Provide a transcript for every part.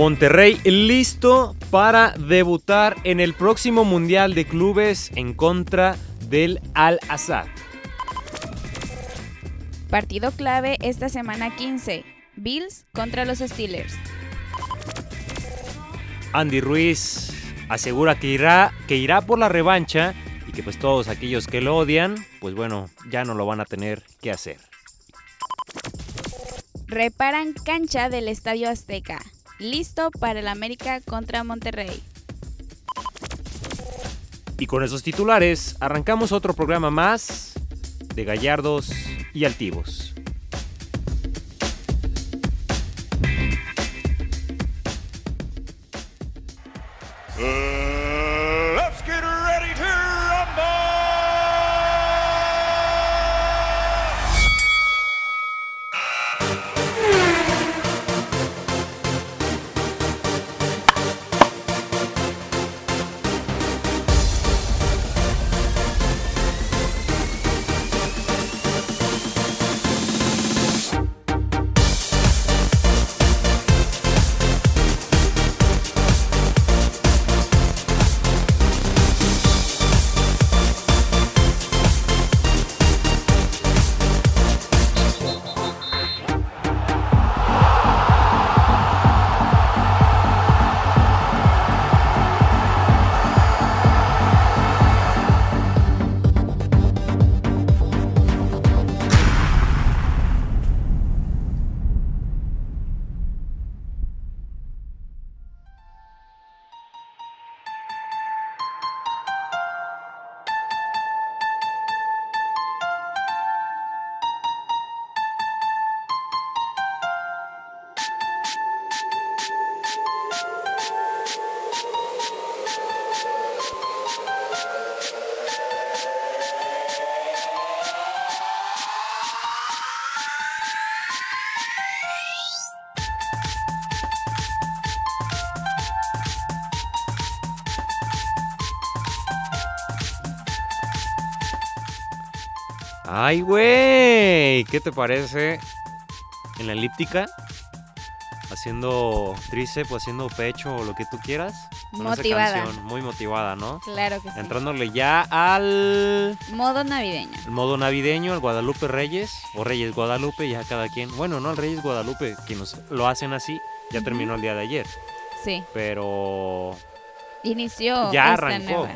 Monterrey listo para debutar en el próximo Mundial de Clubes en contra del Al-Assad. Partido clave esta semana 15. Bills contra los Steelers. Andy Ruiz asegura que irá, que irá por la revancha y que pues todos aquellos que lo odian, pues bueno, ya no lo van a tener que hacer. Reparan cancha del Estadio Azteca. Listo para el América contra Monterrey. Y con esos titulares arrancamos otro programa más de Gallardos y Altivos. Uh, ¡Ay, güey! ¿Qué te parece en la elíptica? Haciendo tríceps o haciendo pecho o lo que tú quieras. Con esa Motivada. canción, muy motivada, ¿no? Claro que sí. Entrándole ya al Modo navideño. el modo navideño, el Guadalupe Reyes o Reyes Guadalupe, ya cada quien. Bueno, no, el Reyes Guadalupe, quienes lo hacen así, ya terminó el día de ayer. Sí. Pero Inició. Ya arrancó. nueva.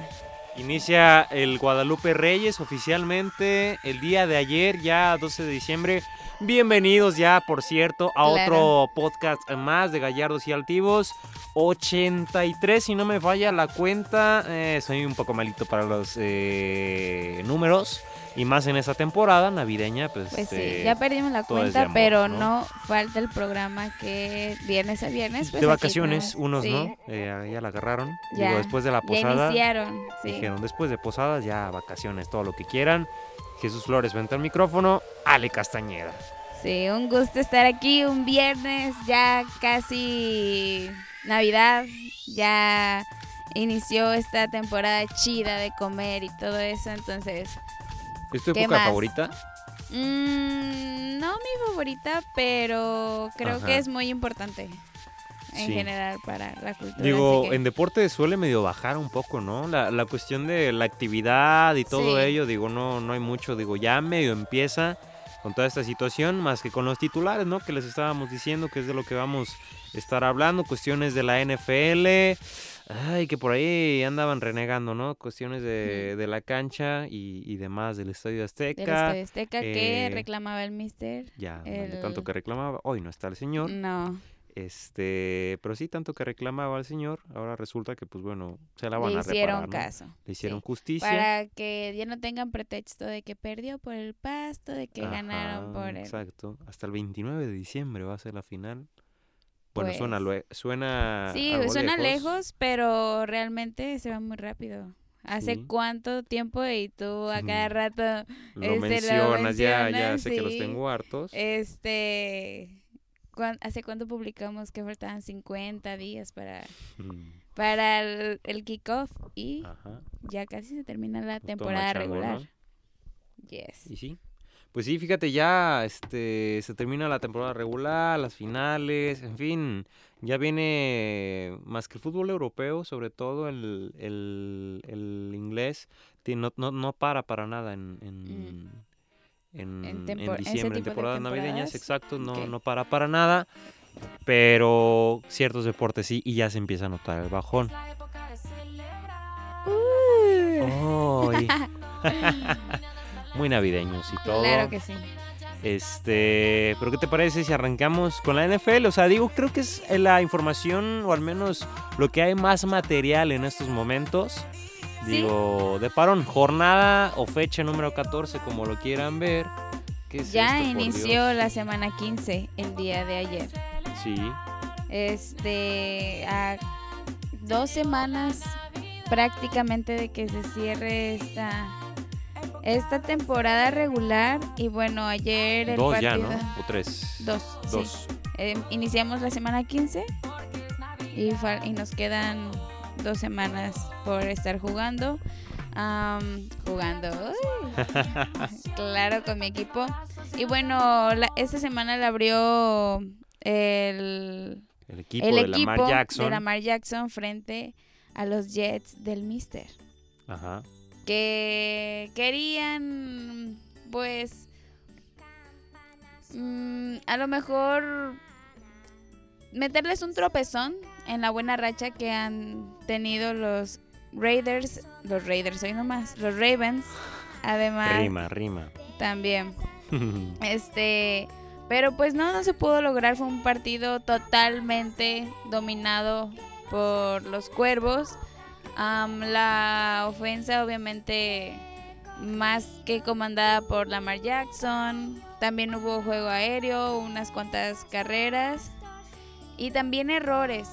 Inicia el Guadalupe Reyes oficialmente el día de ayer, ya 12 de diciembre. Bienvenidos ya, por cierto, a Claro. otro podcast más de Gallardos y Altivos. 83, si no me falla la cuenta. Eh, soy un poco malito para los eh, números. Y más en esta temporada navideña, pues... Pues sí, eh, ya perdimos la cuenta, amor, pero ¿no? no falta el programa que viernes a viernes. pues de vacaciones, unos, Sí, ¿no? Eh, ya la agarraron. Ya, Digo, después de la Ya posada. iniciaron. Sí. Dijeron, después de posadas, ya vacaciones, todo lo que quieran. Jesús Flores, vente al micrófono. Ale Castañeda. Sí, un gusto estar aquí un viernes, ya casi Navidad, ya inició esta temporada chida de comer y todo eso, entonces, ¿Es tu ¿Qué época más? favorita? mm, no mi favorita, pero creo Ajá. que es muy importante en Sí. general para la cultura. Digo, que- en deporte suele medio bajar un poco, ¿no? La, la cuestión de la actividad y todo Sí. ello, digo, no, no hay mucho. Digo, ya medio empieza con toda esta situación, más que con los titulares, ¿no? Que les estábamos diciendo, que es de lo que vamos a estar hablando. Cuestiones de la NFL. Ay, que por ahí andaban renegando, ¿no? Cuestiones de, de la cancha y, y demás del Estadio Azteca. del Estadio Azteca que eh, reclamaba el mister. Ya, no, El- tanto que reclamaba. Hoy no está el señor. No, Este, pero sí, tanto que reclamaba al señor. Ahora resulta que, pues bueno, se la van le a hicieron reparar, ¿no? caso. Le hicieron sí. justicia. Para que ya no tengan pretexto de que perdió por el pasto, de que ganaron Ajá, por el... Exacto. Hasta el 29 de diciembre va a ser la final. Bueno, suena, Pues, lue- suena. Sí, algo suena lejos, pero realmente se va muy rápido. ¿Hace Sí. cuánto tiempo? Y tú a cada rato, Lo este, lo mencionas, ya, ya sé que los tengo hartos. este... ¿cuán- ¿Hace cuánto publicamos que faltaban 50 días para, Mm, para el, el kickoff? Y Ajá. ya casi se termina la Toma temporada regular. Yes. Y sí. Pues sí, fíjate, ya este, se termina la temporada regular, las finales, en fin, ya viene más que el fútbol europeo, sobre todo el, el, el inglés, no, no, no para para nada en, en, en, En diciembre, en temporadas navideñas, exacto, no, no para para nada, pero ciertos deportes sí, y ya se empieza a notar el bajón. ¡Ay! Muy navideños y todo. Claro que sí. Este, pero ¿qué te parece si arrancamos con la NFL? O sea, digo, creo que es la información o al menos lo que hay más material en estos momentos. Sí. Digo, de parón, jornada o fecha número 14, como lo quieran ver. ¿Qué es Ya esto, inició la semana 15 el día de ayer. Sí, Este, a dos semanas prácticamente de que se cierre esta, esta temporada regular. Y bueno, ayer el dos ya, partido. ¿no? O tres. Dos, sí. Dos. Eh, iniciamos la semana 15 y, nos quedan dos semanas por estar jugando. Am, jugando. uy. claro, con mi equipo. Y bueno, la- esta semana la abrió el, El equipo el de equipo Lamar Jackson. de Lamar Jackson frente a los Jets del Mister. Ajá. Que querían, pues, mm, a lo mejor meterles un tropezón en la buena racha que han tenido los Raiders, los Raiders hoy nomás, los Ravens, además Rima, rima. también. Este, pero pues no, no se pudo lograr. Fue un partido totalmente dominado por los cuervos. Am, la ofensa, obviamente, más que comandada por Lamar Jackson. También hubo juego aéreo, unas cuantas carreras. Y también errores.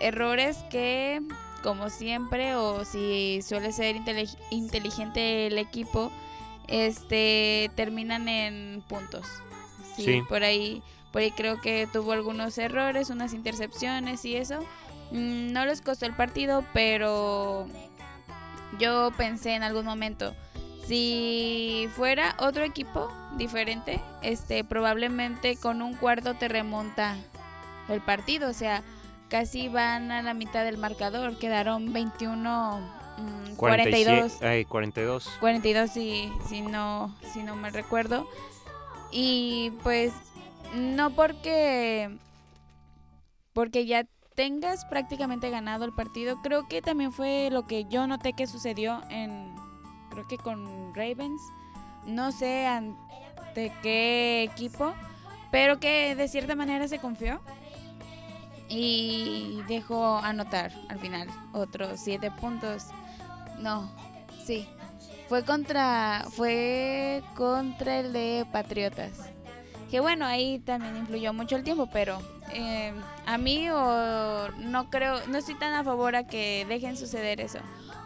Errores que, como siempre, o si suele ser intelig- inteligente el equipo, este terminan en puntos. Sí, Sí. por ahí por ahí creo que tuvo algunos errores, unas intercepciones y eso. Mm, no les costó el partido, pero yo pensé en algún momento si fuera otro equipo diferente, este probablemente con un cuarto te remonta el partido, o sea, casi van a la mitad del marcador, quedaron 21 mm, 42 47, ay, 42. 42 si, si no si no me recuerdo y pues no porque porque ya tengas prácticamente ganado el partido. Creo que también fue lo que yo noté que sucedió en creo que con Ravens. No sé ante qué equipo pero que de cierta manera se confió y dejó anotar al final otros siete puntos. No sí. Fue contra fue contra el de Patriotas. Que bueno ahí también influyó mucho el tiempo pero eh, a mí o no creo no estoy tan a favor a que dejen suceder eso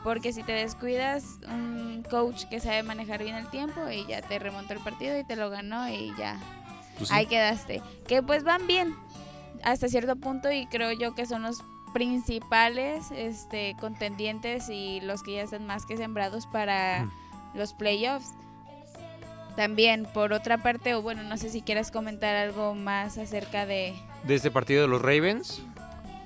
porque si te descuidas un coach que sabe manejar bien el tiempo y ya te remontó el partido y te lo ganó y ya Pues sí. ahí quedaste. Que pues van bien hasta cierto punto y creo yo que son los principales este, contendientes y los que ya están más que sembrados para Mm. los playoffs. También, por otra parte, o bueno, no sé si quieras comentar algo más acerca de... De este partido de los Ravens.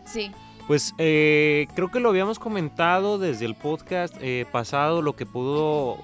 Sí, Pues eh, creo que lo habíamos comentado desde el podcast eh, pasado, lo que pudo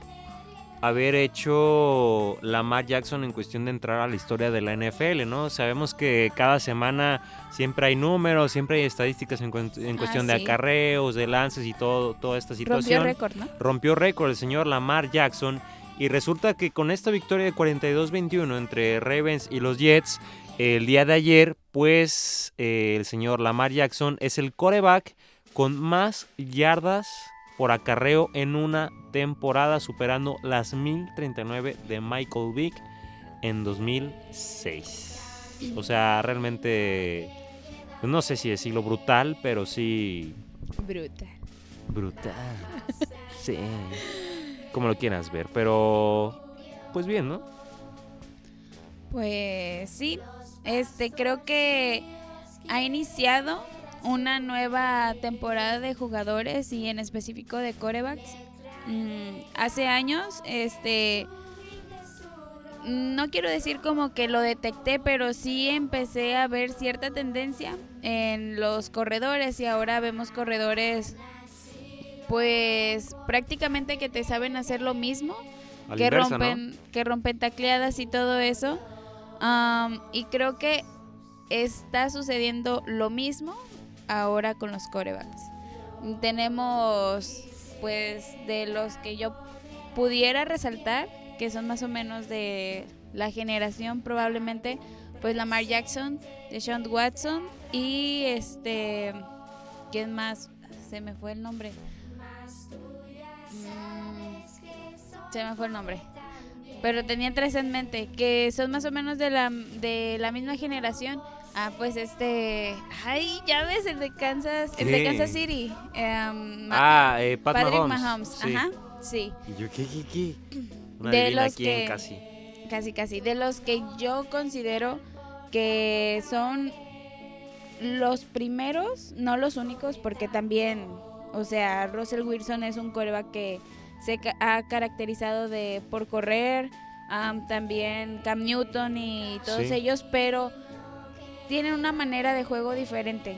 haber hecho Lamar Jackson en cuestión de entrar a la historia de la NFL, ¿no? Sabemos que cada semana siempre hay números, siempre hay estadísticas en, en Ah, cuestión de acarreos, de lances y todo, toda esta rompió situación récord, ¿no? rompió récord el señor Lamar Jackson y resulta que con esta victoria de 42-21 entre Ravens y los Jets el día de ayer, pues eh, el señor Lamar Jackson es el coreback con más yardas por acarreo en una temporada, superando las 1039 de Michael Vick en 2006. O sea, realmente, pues, no sé si decirlo brutal, pero sí Bruta. Brutal. Sí. Como lo quieras ver, pero pues bien, ¿no? Pues sí, este creo que ha iniciado una nueva temporada de jugadores y en específico de corebacks. Mm, hace años, este no quiero decir como que lo detecté, pero sí empecé a ver cierta tendencia en los corredores y ahora vemos corredores pues prácticamente que te saben hacer lo mismo, que rompen que rompen tacleadas y todo eso. Am, y creo que está sucediendo lo mismo ahora con los corebacks. Tenemos pues de los que yo pudiera resaltar, que son más o menos de la generación probablemente, pues Lamar Jackson, Deshaun Watson y este, ¿quién más? Se me fue el nombre. Mm, se me fue el nombre. Pero tenía tres en mente, que son más o menos de la, de la misma generación. Ah, pues este... Ay, ya ves, el de Kansas, el de. Kansas City. em, Ah, eh, Pat Patrick Mahomes. Mahomes. Sí. Ajá, sí. Y yo, ¿qué, qué, qué? Una De los quién que- casi. Casi, casi. De los que yo considero que son los primeros, no los únicos, porque también, o sea, Russell Wilson es un coreback que se ca- ha caracterizado de por correr, am, también Cam Newton y todos Sí. ellos, pero tienen una manera de juego diferente.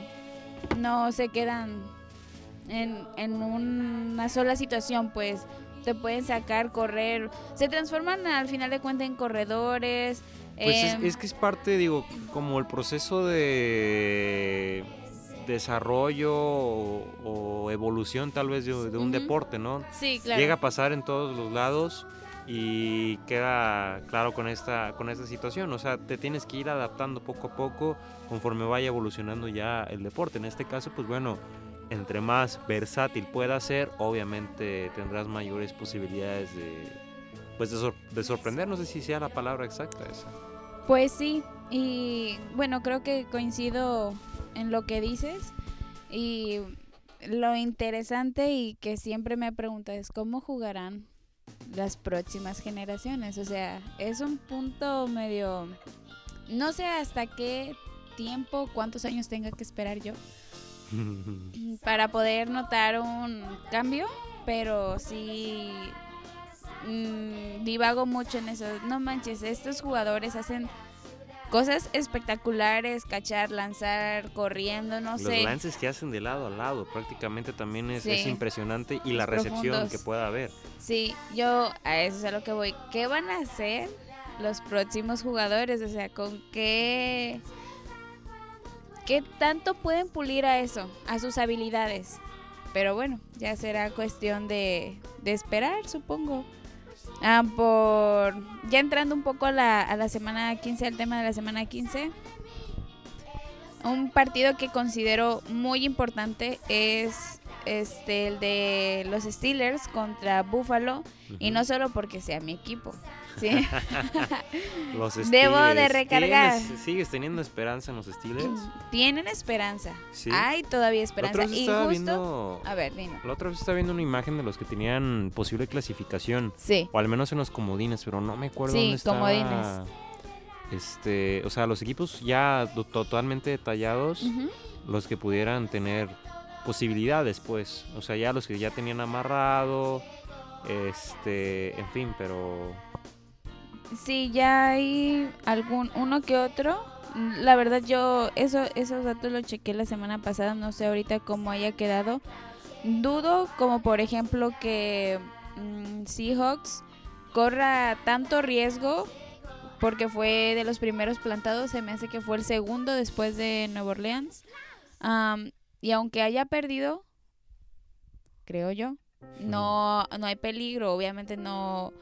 No se quedan en, en una sola situación, pues te pueden sacar, correr, se transforman al final de cuentas en corredores. Pues es, em, es que es parte, digo, como el proceso de desarrollo o, o evolución tal vez de, de un deporte, ¿no? sí, claro. Llega a pasar en todos los lados y queda claro con esta, con esta situación. O sea, te tienes que ir adaptando poco a poco conforme vaya evolucionando ya el deporte. En este caso, pues bueno, entre más versátil pueda ser, obviamente tendrás mayores posibilidades de, pues de, sor- de sorprender. No sé si sea la palabra exacta esa. Pues sí, y bueno, creo que coincido en lo que dices y lo interesante y que siempre me pregunta es cómo jugarán las próximas generaciones. O sea, es un punto medio... No sé hasta qué tiempo, cuántos años tenga que esperar yo para poder notar un cambio, pero sí mm, divago mucho en eso. No manches, estos jugadores hacen cosas espectaculares, cachar, lanzar, corriendo, no Los sé. lances que hacen de lado a lado prácticamente también es, impresionante y Los la recepción profundos. que pueda haber. Sí, yo a eso es a lo que voy. ¿Qué van a hacer los próximos jugadores? O sea, ¿con qué qué tanto pueden pulir a eso, a sus habilidades? Pero bueno, ya será cuestión de, de esperar, supongo. Ah, por ya entrando un poco a la, a la semana 15, al tema de la semana 15. Un partido que considero muy importante es este el de los Steelers contra Buffalo y no solo porque sea mi equipo. ¿Sí? Los Debo de Steelers. recargar. ¿Tienes- ¿Sigues teniendo esperanza en los Steelers? Tienen esperanza. Sí. Hay todavía esperanza. Y justo, viendo... a ver, dime. La otra vez estaba viendo una imagen de los que tenían posible clasificación. Sí. O al menos en los comodines, pero no me acuerdo Sí, dónde estaba. comodines. Este, o sea, los equipos ya to- totalmente detallados, los que pudieran tener posibilidades, pues. O sea, ya los que ya tenían amarrado, este, en fin, pero Sí, ya hay algún uno que otro. La verdad yo eso esos datos los chequé la semana pasada, no sé ahorita cómo haya quedado. Dudo como por ejemplo que mm, Seahawks corra tanto riesgo porque fue de los primeros plantados, se me hace que fue el segundo después de Nueva Orleans. Am, y aunque haya perdido, creo yo, no, no hay peligro, obviamente no,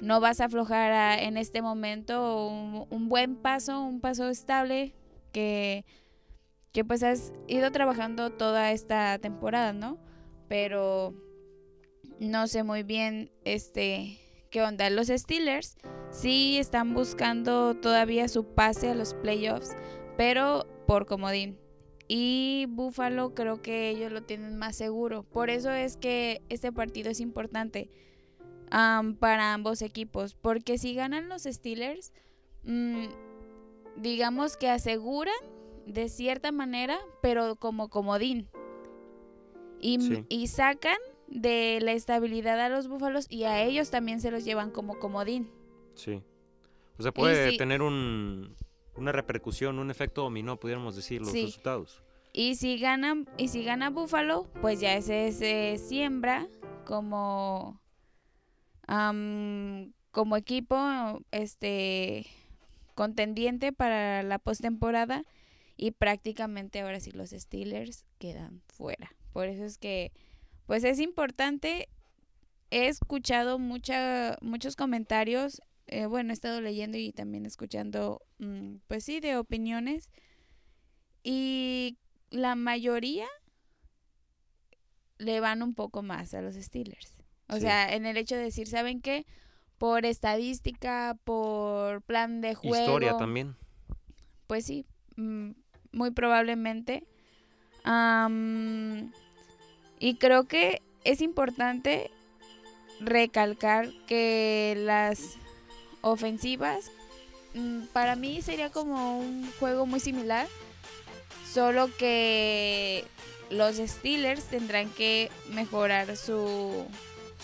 no vas a aflojar en este momento un, un buen paso, un paso estable que, que pues has ido trabajando toda esta temporada, ¿no? Pero no sé muy bien este qué onda. Los Steelers sí están buscando todavía su pase a los playoffs, pero por comodín. Y Buffalo creo que ellos lo tienen más seguro. Por eso es que este partido es importante am, para ambos equipos. Porque si ganan los Steelers, mm, digamos que aseguran de cierta manera, pero como comodín. Y, Sí. y sacan de la estabilidad a los búfalos y a ellos también se los llevan como comodín. sí. O sea, puede si- tener un, una repercusión, un efecto dominó, pudiéramos decir, los Sí. resultados. Y si gana, y si gana Buffalo, pues ya ese se siembra como am, como equipo este contendiente para la postemporada y prácticamente ahora sí los Steelers quedan fuera. Por eso es que pues es importante. He escuchado mucha, muchos comentarios, eh, bueno, he estado leyendo y también escuchando, mm, pues sí, de opiniones. Y la mayoría le van un poco más a los Steelers. O Sí. sea, en el hecho de decir, ¿saben qué? Por estadística, por plan de juego. Historia también. Pues sí, mm, muy probablemente. Am, y creo que es importante recalcar que las ofensivas, mm, para mí sería como un juego muy similar, solo que los Steelers tendrán que mejorar su,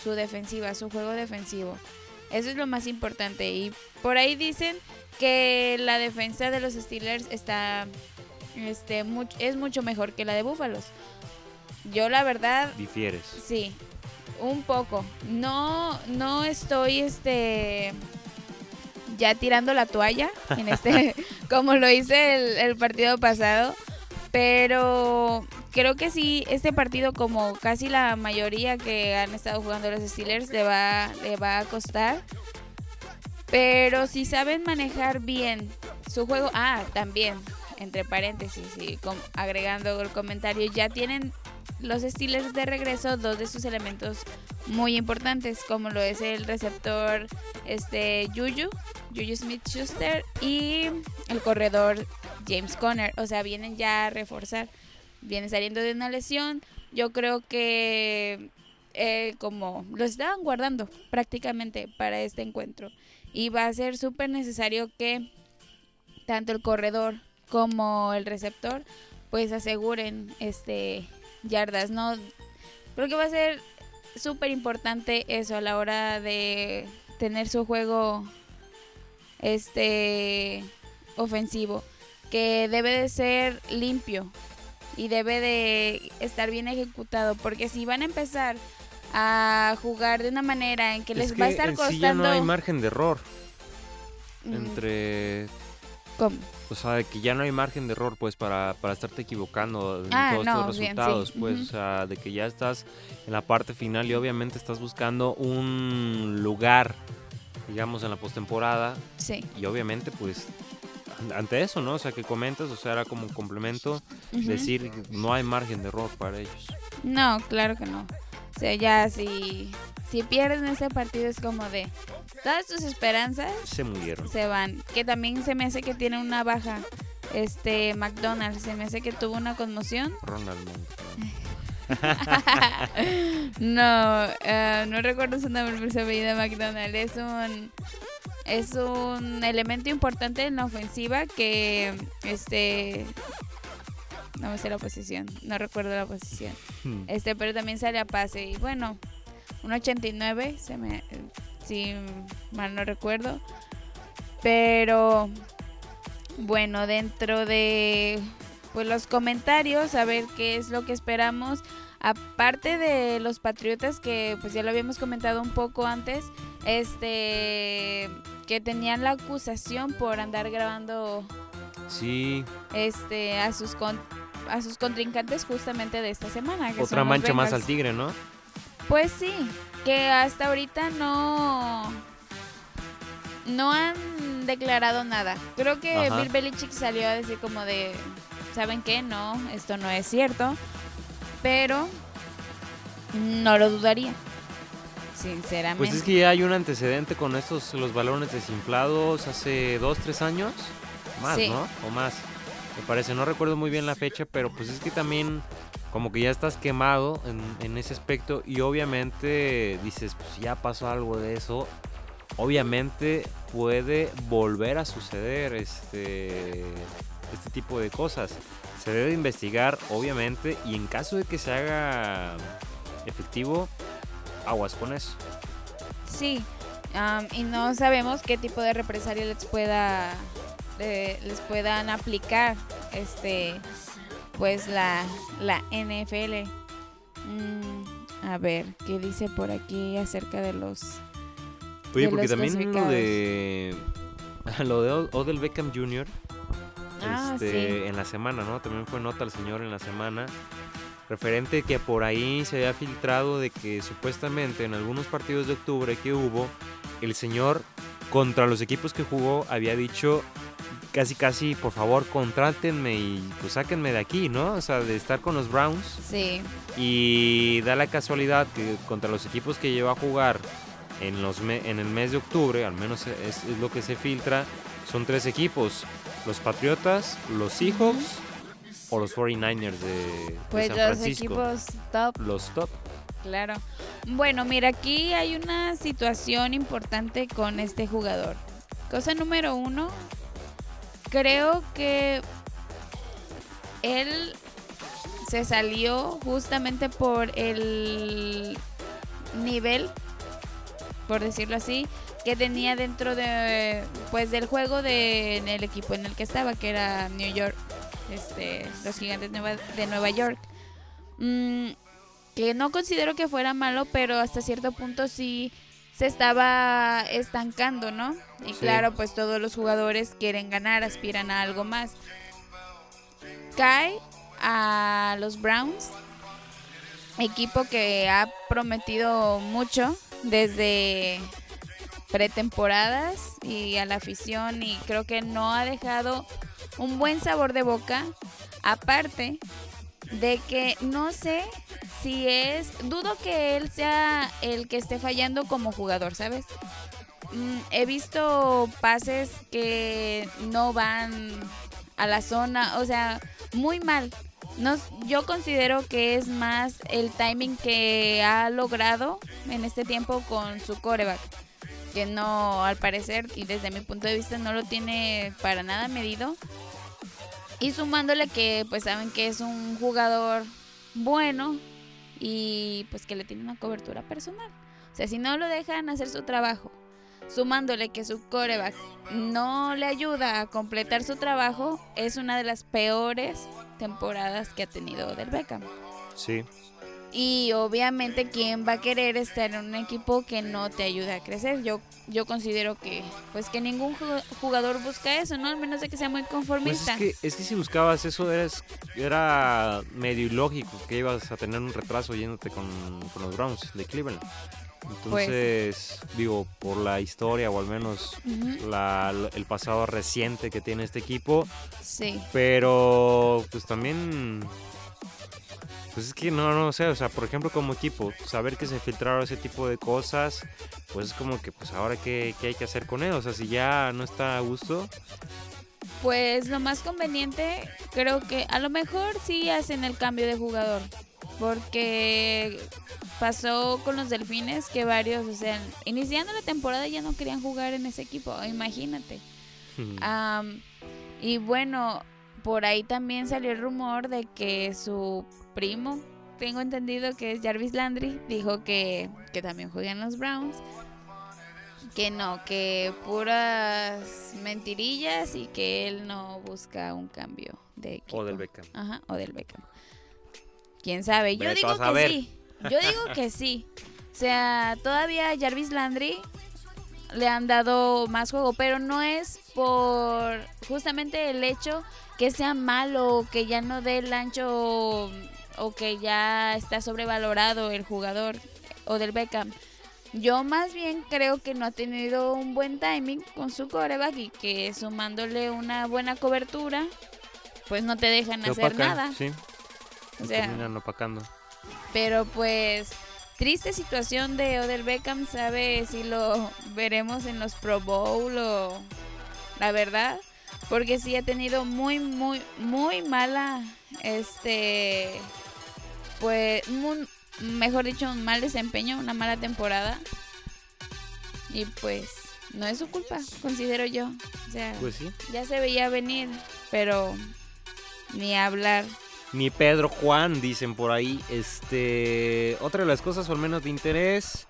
su defensiva, su juego defensivo. Eso es lo más importante. Y por ahí dicen que la defensa de los Steelers está este much- es mucho mejor que la de Búfalos. Yo la verdad Difieres. sí, un poco. No no estoy este ya tirando la toalla en este como lo hice el, el partido pasado, pero creo que sí este partido como casi la mayoría que han estado jugando los Steelers le va le va a costar. Pero si saben manejar bien su juego, ah, también, entre paréntesis, y agregando el comentario, ya tienen los Steelers de regreso dos de sus elementos muy importantes, como lo es el receptor este Juju, Juju Smith Schuster y el corredor James Conner. O sea, vienen ya a reforzar. Vienen saliendo de una lesión. Yo creo que eh, como lo estaban guardando prácticamente para este encuentro. Y va a ser súper necesario que tanto el corredor como el receptor pues aseguren este yardas. No creo que va a ser súper importante eso a la hora de tener su juego este ofensivo que debe de ser limpio y debe de estar bien ejecutado porque si van a empezar a jugar de una manera en que les es va a estar en sí costando ya no hay margen de error Mm, entre... ¿cómo? O sea, de que ya no hay margen de error, pues, para, para estarte equivocando en Ah, todos no, bien, sí, resultados, pues, o sea, de que ya estás en la parte final y obviamente estás buscando un lugar, digamos, en la postemporada Sí. y obviamente, pues, ante eso, ¿no? O sea, que comentas, o sea, era como un complemento, decir no hay margen de error para ellos. No, claro que no. O sea, ya si, si pierden ese partido es como de todas tus esperanzas Se murieron. se van. Que también se me hace que tiene una baja. Este McDonald's, se me hace que tuvo una conmoción. Ronald. no, eh, no recuerdo su nombre, pero se apellida McDonald. Es un es un elemento importante en la ofensiva que este no me sé la posición, no recuerdo la posición. Hmm. Este, pero también sale a pase. Y bueno, un 89, se me, si mal no recuerdo. Pero bueno, dentro de pues los comentarios, a ver qué es lo que esperamos. Aparte de los Patriotas, que pues ya lo habíamos comentado un poco antes, este que tenían la acusación por andar grabando Sí, este a sus con- a sus contrincantes justamente de esta semana. que otra mancha más al tigre, ¿no? Pues sí, que hasta ahorita no no han declarado nada. Creo que Ajá. Bill Belichick salió a decir como de ¿saben qué? No, esto no es cierto. Pero no lo dudaría. Sinceramente. Pues es que ya hay un antecedente con estos, los balones desinflados hace dos, tres años. Más, Sí. ¿no? O más. Me parece, no recuerdo muy bien la fecha, pero pues es que también como que ya estás quemado en, en ese aspecto y obviamente dices, pues ya pasó algo de eso. Obviamente puede volver a suceder este, este tipo de cosas. Se debe investigar, obviamente, y en caso de que se haga efectivo, aguas con eso. Sí, Am, y no sabemos qué tipo de represalia les pueda eh, les puedan aplicar este pues la, la NFL. Mm, a ver, ¿qué dice por aquí acerca de los Oye, de porque los también lo de. Lo de Od- Odell Beckham Jr. Ah, este, sí. en la semana, ¿no? También fue nota al señor en la semana. Referente que por ahí se había filtrado de que supuestamente en algunos partidos de octubre que hubo, el señor contra los equipos que jugó había dicho casi casi, por favor, contrátenme y pues sáquenme de aquí, ¿no? O sea, de estar con los Browns. Sí, Y da la casualidad que contra los equipos que lleva a jugar en, los en el mes de octubre, al menos es, es lo que se filtra, son tres equipos. Los Patriotas, los Seahawks o los 49ers de, de pues San los Francisco. equipos top Los top. Claro. Bueno, mira, aquí hay una situación importante con este jugador. Cosa número uno, creo que él se salió justamente por el nivel, por decirlo así, que tenía dentro de, pues, del juego de, en el equipo en el que estaba, que era New York, este, los Gigantes Nueva- de Nueva York. Mm, que no considero que fuera malo, pero hasta cierto punto sí se estaba estancando, ¿no? Y Sí. claro, pues todos los jugadores quieren ganar, aspiran a algo más. Cae a los Browns, equipo que ha prometido mucho desde pretemporadas y a la afición y creo que no ha dejado un buen sabor de boca. Aparte de que no sé si es, dudo que él sea el que esté fallando como jugador, ¿sabes? Mm, he visto pases que no van a la zona, o sea, muy mal. No, yo considero que es más el timing que ha logrado en este tiempo con su coreback. Que no, al parecer, y desde mi punto de vista, no lo tiene para nada medido. Y sumándole que pues saben que es un jugador bueno y pues que le tiene una cobertura personal. O sea, si no lo dejan hacer su trabajo, sumándole que su coreback no le ayuda a completar su trabajo, es una de las peores temporadas que ha tenido del Beckham. Sí. Y obviamente, ¿quién va a querer estar en un equipo que no te ayude a crecer? Yo, yo considero que, pues que ningún ju- jugador busca eso, ¿no? Al menos de que sea muy Pues conformista. es que, es que si buscabas eso eres, era medio ilógico que ibas a tener un retraso yéndote con, con los Browns de Cleveland. Pues Entonces, digo, por la historia o al menos la- el pasado reciente que tiene este equipo, Sí, pero pues también pues es que no no sé, o sea, por ejemplo, como equipo, saber que se filtraron ese tipo de cosas, pues es como que pues ahora qué, qué hay que hacer con él, o sea, si ya no está a gusto, pues lo más conveniente, creo que a lo mejor sí hacen el cambio de jugador. Porque pasó con los delfines que varios, o sea, iniciando la temporada ya no querían jugar en ese equipo, imagínate. Am, y bueno, por ahí también salió el rumor de que su primo, tengo entendido que es Jarvis Landry, dijo que, que también juega en los Browns. Que no, que puras mentirillas y que él no busca un cambio de equipo. o del Beckham. Ajá, o del Beckham. ¿Quién sabe? Yo Vete digo que sí. Yo digo que sí. O sea, todavía Jarvis Landry le han dado más juego, pero no es por justamente el hecho que sea malo, o que ya no dé el ancho o, que ya está sobrevalorado el jugador o del Beckham. Yo más bien creo que no ha tenido un buen timing con su coreback y que sumándole una buena cobertura, pues no te dejan Te hacer opacan, nada. Sí, O sea, terminan opacando. pero pues triste situación de Odell Beckham, sabe si lo veremos en los Pro Bowl o la verdad, porque sí ha tenido muy muy muy mala este pues muy- mejor dicho un mal desempeño, una mala temporada. Y pues no es su culpa, considero yo. O sea, Pues sí. ya se veía venir, pero ni hablar. Ni Pedro Juan, dicen por ahí. Este, otra de las cosas, o al menos de interés,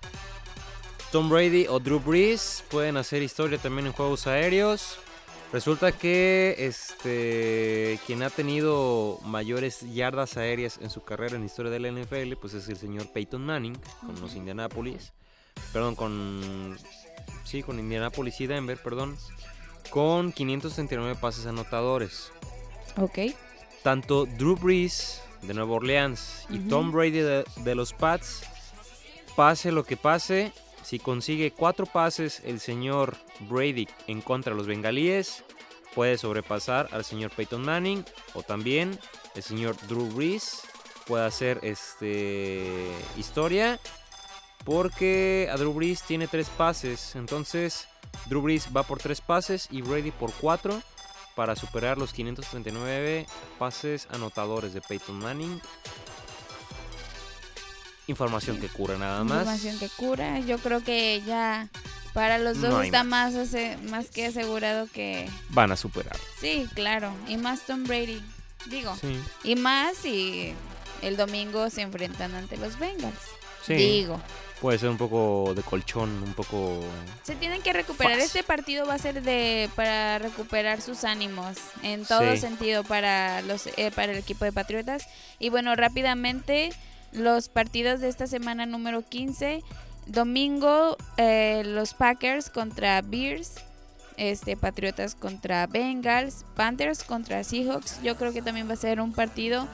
Tom Brady o Drew Brees pueden hacer historia también en juegos aéreos. Resulta que este quien ha tenido mayores yardas aéreas en su carrera en la historia de la NFL, pues es el señor Peyton Manning con los Indianapolis. Perdón, con sí, con Indianapolis y Denver, perdón, con 539 pases anotadores. Ok. Tanto Drew Brees de Nueva Orleans y. Tom Brady de, de los Pats, pase lo que pase, si consigue cuatro pases el señor Brady en contra de los bengalíes, puede sobrepasar al señor Peyton Manning o también el señor Drew Brees puede hacer este historia porque a Drew Brees tiene tres pases, entonces Drew Brees va por tres pases y Brady por cuatro para superar los 539 pases anotadores de Peyton Manning. Información que cura nada más. Información que cura. Yo creo que ya para los dos No está más, más que asegurado que... Van a superar. Sí, claro. Y más Tom Brady. Digo. Sí. Y más si el domingo se enfrentan ante los Bengals. Sí. Digo. Puede ser un poco de colchón, un poco. Se tienen que recuperar. Este partido va a ser de para recuperar sus ánimos en todo Sí. sentido para los eh, para el equipo de Patriotas. Y bueno, rápidamente los partidos de esta semana número 15. Domingo eh, los Packers contra Bears. Este Patriotas contra Bengals, Panthers contra Seahawks. Yo creo que también va a ser un partido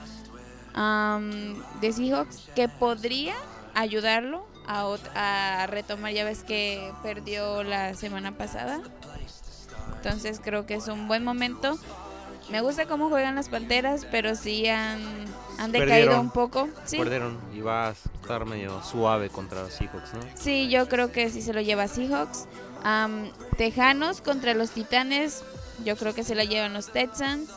de Seahawks que podría ayudarlo a, a retomar. Ya ves que perdió la semana pasada. Entonces creo que es un buen momento. Me gusta cómo juegan las Panteras, pero sí han, han decaído Perdieron. un poco. Sí, Perdieron y va a estar medio suave contra los Seahawks, ¿no? sí, yo creo que sí se lo lleva Seahawks. Am, Tejanos contra los Titanes, yo creo que se la llevan los Texans.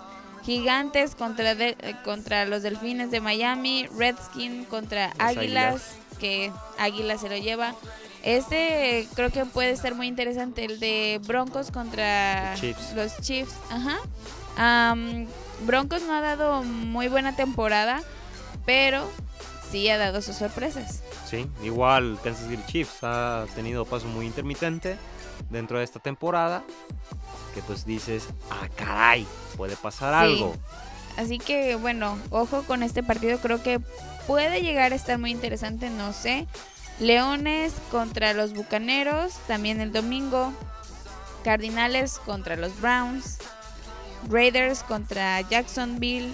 Gigantes contra, de- eh, contra los Delfines de Miami. Redskin contra Las Águilas, que Águilas se lo lleva. Este creo que puede estar muy interesante, el de Broncos contra Chiefs. los Chiefs. Ajá. Am, Broncos no ha dado muy buena temporada, pero sí ha dado sus sorpresas. Sí, igual Kansas City Chiefs ha tenido paso muy intermitente dentro de esta temporada. Que pues dices, ah, caray, puede pasar Sí. algo. Así que bueno, ojo con este partido, creo que puede llegar a estar muy interesante, no sé. Leones contra los Bucaneros, también el domingo. Cardinales contra los Browns. Raiders contra Jacksonville.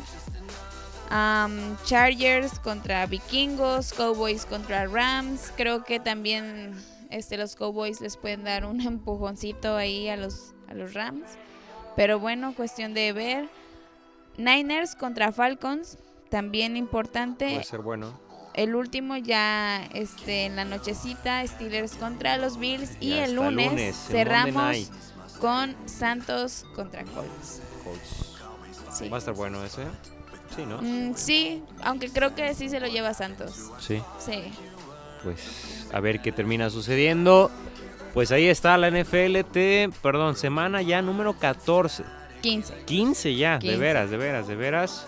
Am, Chargers contra Vikingos. Cowboys contra Rams. Creo que también este, los Cowboys les pueden dar un empujoncito ahí a los, a los Rams. Pero bueno, cuestión de ver. Niners contra Falcons, también importante. Puede ser bueno. El último ya este, en la nochecita, Steelers contra los Bills. y el lunes, Monday cerramos con Santos contra Colts. Colts. Sí. Va a estar bueno ese. Sí, ¿no? Mm, sí, aunque creo que sí se lo lleva Santos. Sí. Sí. Pues a ver qué termina sucediendo. Pues ahí está la NFLT, perdón, semana ya número 14. 15. 15 ya, de 15. veras, de veras, de veras.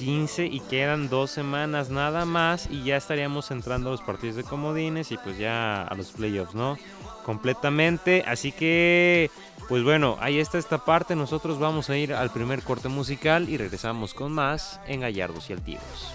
15 y quedan dos semanas nada más y ya estaríamos entrando a los partidos de comodines y pues ya a los playoffs, ¿no? Completamente. Así que, pues bueno, ahí está esta parte. Nosotros vamos a ir al primer corte musical y regresamos con más en Gallardos y Altivos.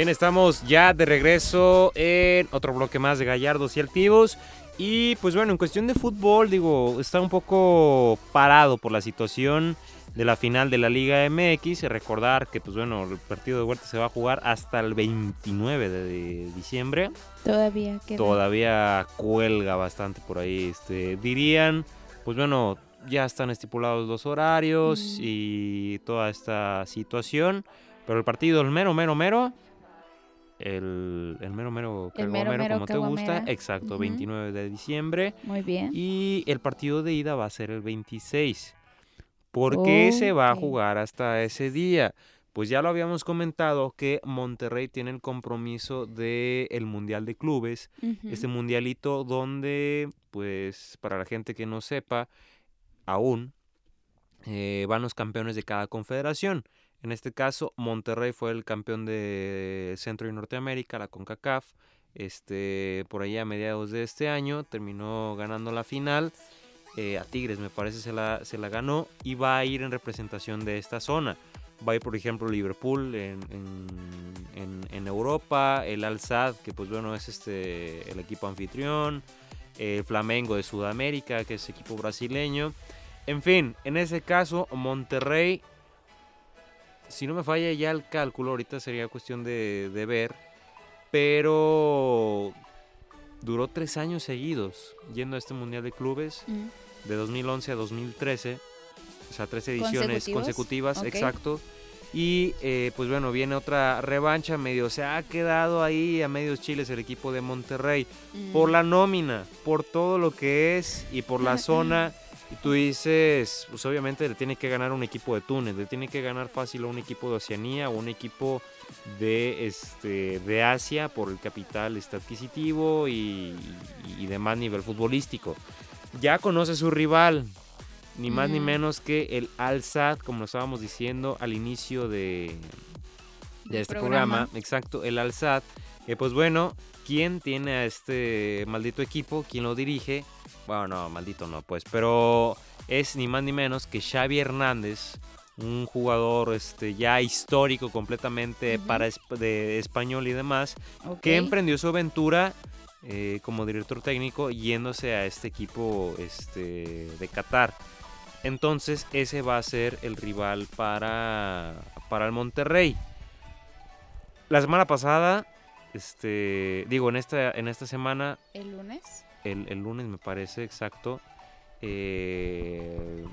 Bien, estamos ya de regreso en otro bloque más de Gallardos y Altivos. Y pues bueno, en cuestión de fútbol, digo, está un poco parado por la situación de la final de la Liga MX. Recordar que pues bueno, el partido de vuelta se va a jugar hasta el 29 de diciembre. Todavía queda. Todavía cuelga bastante por ahí. Este, dirían, pues bueno, ya están estipulados los horarios Mm. y toda esta situación. Pero el partido, el mero, mero, mero. El, el mero, mero, El mero, mero como te gusta. Exacto, Ujú. 29 de diciembre. Muy bien. Y el partido de ida va a ser el 26. ¿Por qué se va a jugar hasta ese día? Pues ya lo habíamos comentado que Monterrey tiene el compromiso del el Mundial de Clubes Ujú. este mundialito donde, pues, para la gente que no sepa, aún eh, van los campeones de cada confederación. En este caso, Monterrey fue el campeón de Centro y Norteamérica, la CONCACAF. Este, por ahí a mediados de este año terminó ganando la final. eh, a Tigres, me parece, se la, se la ganó y va a ir en representación de esta zona. Va a ir, por ejemplo, Liverpool en, en- Europa, el Al Sadd, que pues bueno es este el equipo anfitrión, el Flamengo de Sudamérica, que es equipo brasileño. En fin, en ese caso, Monterrey, si no me falla ya el cálculo, ahorita sería cuestión de, de ver, pero duró tres años seguidos yendo a este Mundial de Clubes, Mm. de 2011 a 2013, o sea, tres ediciones consecutivas, exacto. Y eh, pues bueno, viene otra revancha, medio se ha quedado ahí a medios chiles el equipo de Monterrey por la nómina, por todo lo que es y por la zona. Y tú dices, pues obviamente le tiene que ganar un equipo de Túnez, le tiene que ganar fácil a un equipo de Oceanía o un equipo de, este, de Asia por el capital este, adquisitivo y, y demás nivel futbolístico. Ya conoce su rival, ni más ni Ujú. menos que el Al Sadd, como lo estábamos diciendo al inicio de, de este programa. programa. Exacto, el Al Sadd. Que pues bueno, ¿quién tiene a este maldito equipo? ¿Quién lo dirige? Bueno, no, maldito no, pues. Pero es ni más ni menos que Xavi Hernández, un jugador este, ya histórico completamente para esp- de español y demás, que emprendió su aventura eh, como director técnico yéndose a este equipo este, de Qatar. Entonces ese va a ser el rival para, para el Monterrey. La semana pasada, este, digo, en esta, en esta semana, ¿El lunes? El, el lunes me parece exacto, eh,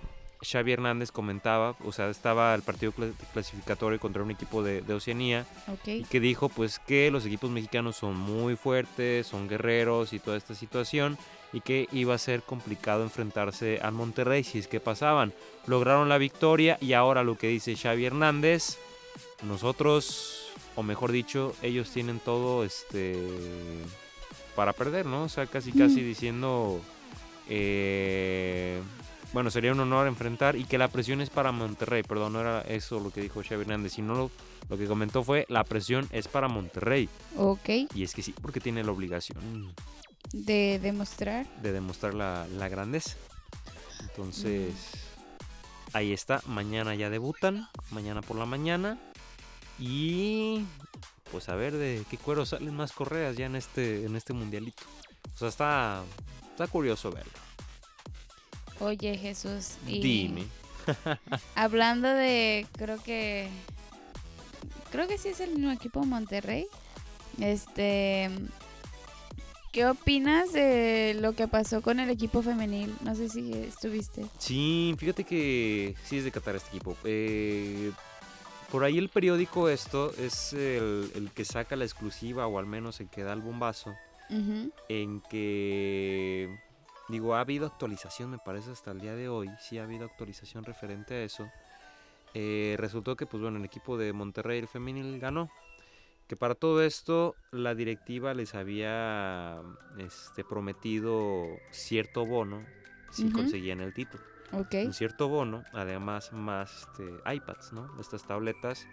Xavi Hernández comentaba, o sea, estaba el partido cla- clasificatorio contra un equipo de, de Oceanía y que dijo pues que los equipos mexicanos son muy fuertes, son guerreros y toda esta situación y que iba a ser complicado enfrentarse al Monterrey si es que pasaban. Lograron la victoria y ahora lo que dice Xavi Hernández, nosotros, o mejor dicho, ellos tienen todo este para perder, ¿no? O sea, casi casi diciendo, eh, bueno, sería un honor enfrentar y que la presión es para Monterrey, perdón, no era eso lo que dijo Xavi Hernández, sino lo, lo que comentó fue la presión es para Monterrey. Ok. Y es que sí, porque tiene la obligación De demostrar. de demostrar la, la grandeza. Entonces, ahí está, mañana ya debutan, mañana por la mañana. Y pues a ver de qué cuero salen más correas ya en este, en este mundialito. O sea, está, está curioso verlo. Oye, Jesús. Y Dime. Hablando de, creo que, creo que sí es el mismo equipo Monterrey. Este, ¿qué opinas de lo que pasó con el equipo femenil? No sé si estuviste. Sí, fíjate que sí es de Qatar este equipo. Eh, por ahí el periódico esto es el, el que saca la exclusiva o al menos el que da el bombazo en que digo ha habido actualización me parece hasta el día de hoy sí ha habido actualización referente a eso. Eh, resultó que pues bueno el equipo de Monterrey el femenil ganó. Que para todo esto la directiva les había este, prometido cierto bono si conseguían el título. Ok. Un cierto bono, además más este, iPads, ¿no? Estas tabletas.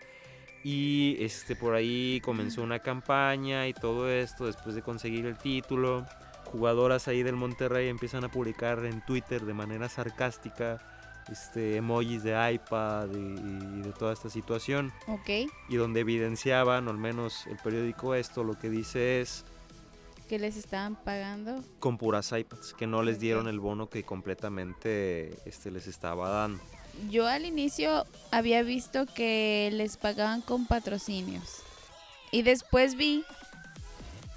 Y este, por ahí comenzó una campaña y todo esto después de conseguir el título. Jugadoras ahí del Monterrey empiezan a publicar en Twitter de manera sarcástica este, emojis de iPad y, y de toda esta situación. Ok. Y donde evidenciaban, o al menos el periódico esto, lo que dice es ¿Qué les estaban pagando? con puras iPads, que no les dieron el bono que completamente este, les estaba dando. Yo al inicio había visto que les pagaban con patrocinios. Y después vi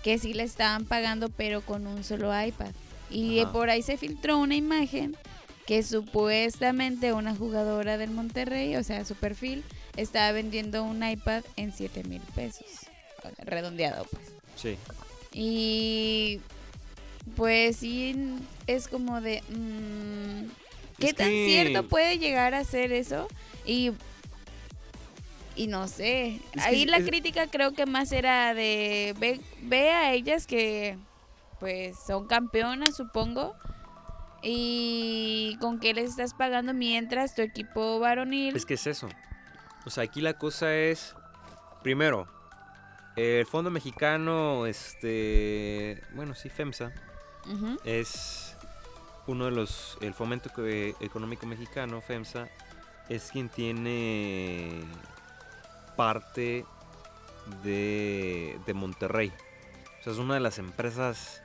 que sí le estaban pagando, pero con un solo iPad. Y Ajá. por ahí se filtró una imagen que supuestamente una jugadora del Monterrey, o sea, su perfil, estaba vendiendo un iPad en 7 mil pesos. Redondeado, pues. Sí. Y pues sí, es como de... mm, ¿Qué Es tan que- cierto puede llegar a ser eso? Y, y no sé. Es Ahí la es- crítica creo que más era de... Ve, ve a ellas que pues son campeonas, supongo. Y con qué les estás pagando mientras tu equipo varonil... Es que es eso. O sea, aquí la cosa es, primero, el Fondo Mexicano, este, bueno, sí, FEMSA, es uno de los, el Fomento Eco- Económico Mexicano, FEMSA, es quien tiene parte de, de Monterrey. O sea, es una de las empresas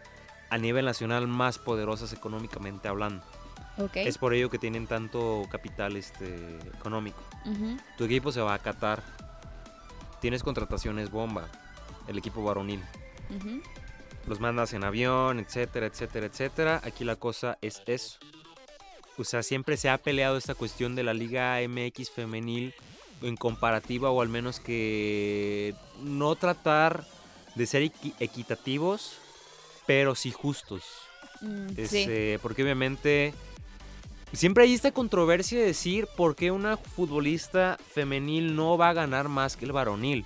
a nivel nacional más poderosas económicamente hablando. ok. Es por ello que tienen tanto capital este, económico. Tu equipo se va a Qatar. Tienes contrataciones bomba. El equipo varonil. Los mandas en avión, etcétera, etcétera, etcétera. Aquí la cosa es eso. O sea, siempre se ha peleado esta cuestión de la Liga MX femenil en comparativa o al menos que no tratar de ser equi- equitativos, pero sí justos. Mm, sí. Este, porque obviamente siempre hay esta controversia de decir por qué una futbolista femenil no va a ganar más que el varonil.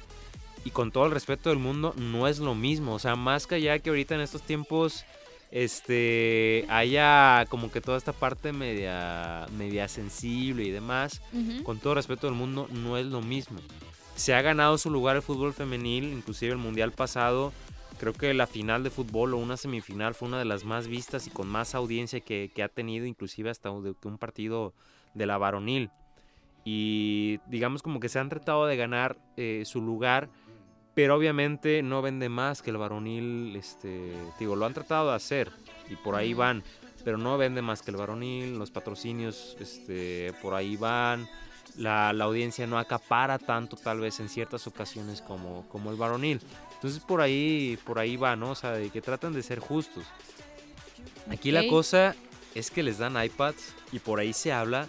Y con todo el respeto del mundo, no es lo mismo. O sea, más que allá que ahorita en estos tiempos este haya como que toda esta parte media media sensible y demás, con todo respeto del mundo, no es lo mismo. Se ha ganado su lugar el fútbol femenil, inclusive el mundial pasado. Creo que la final de fútbol o una semifinal fue una de las más vistas y con más audiencia que, que ha tenido, inclusive hasta un partido de la varonil. Y digamos como que se han tratado de ganar eh, su lugar, pero obviamente no vende más que el varonil. Este, digo, lo han tratado de hacer y por ahí van, pero no vende más que el varonil. Los patrocinios este, por ahí van. La, la audiencia no acapara tanto tal vez en ciertas ocasiones como, como el varonil. Entonces por ahí, por ahí va, ¿no? O sea, de que tratan de ser justos. Aquí la cosa es que les dan iPads y por ahí se habla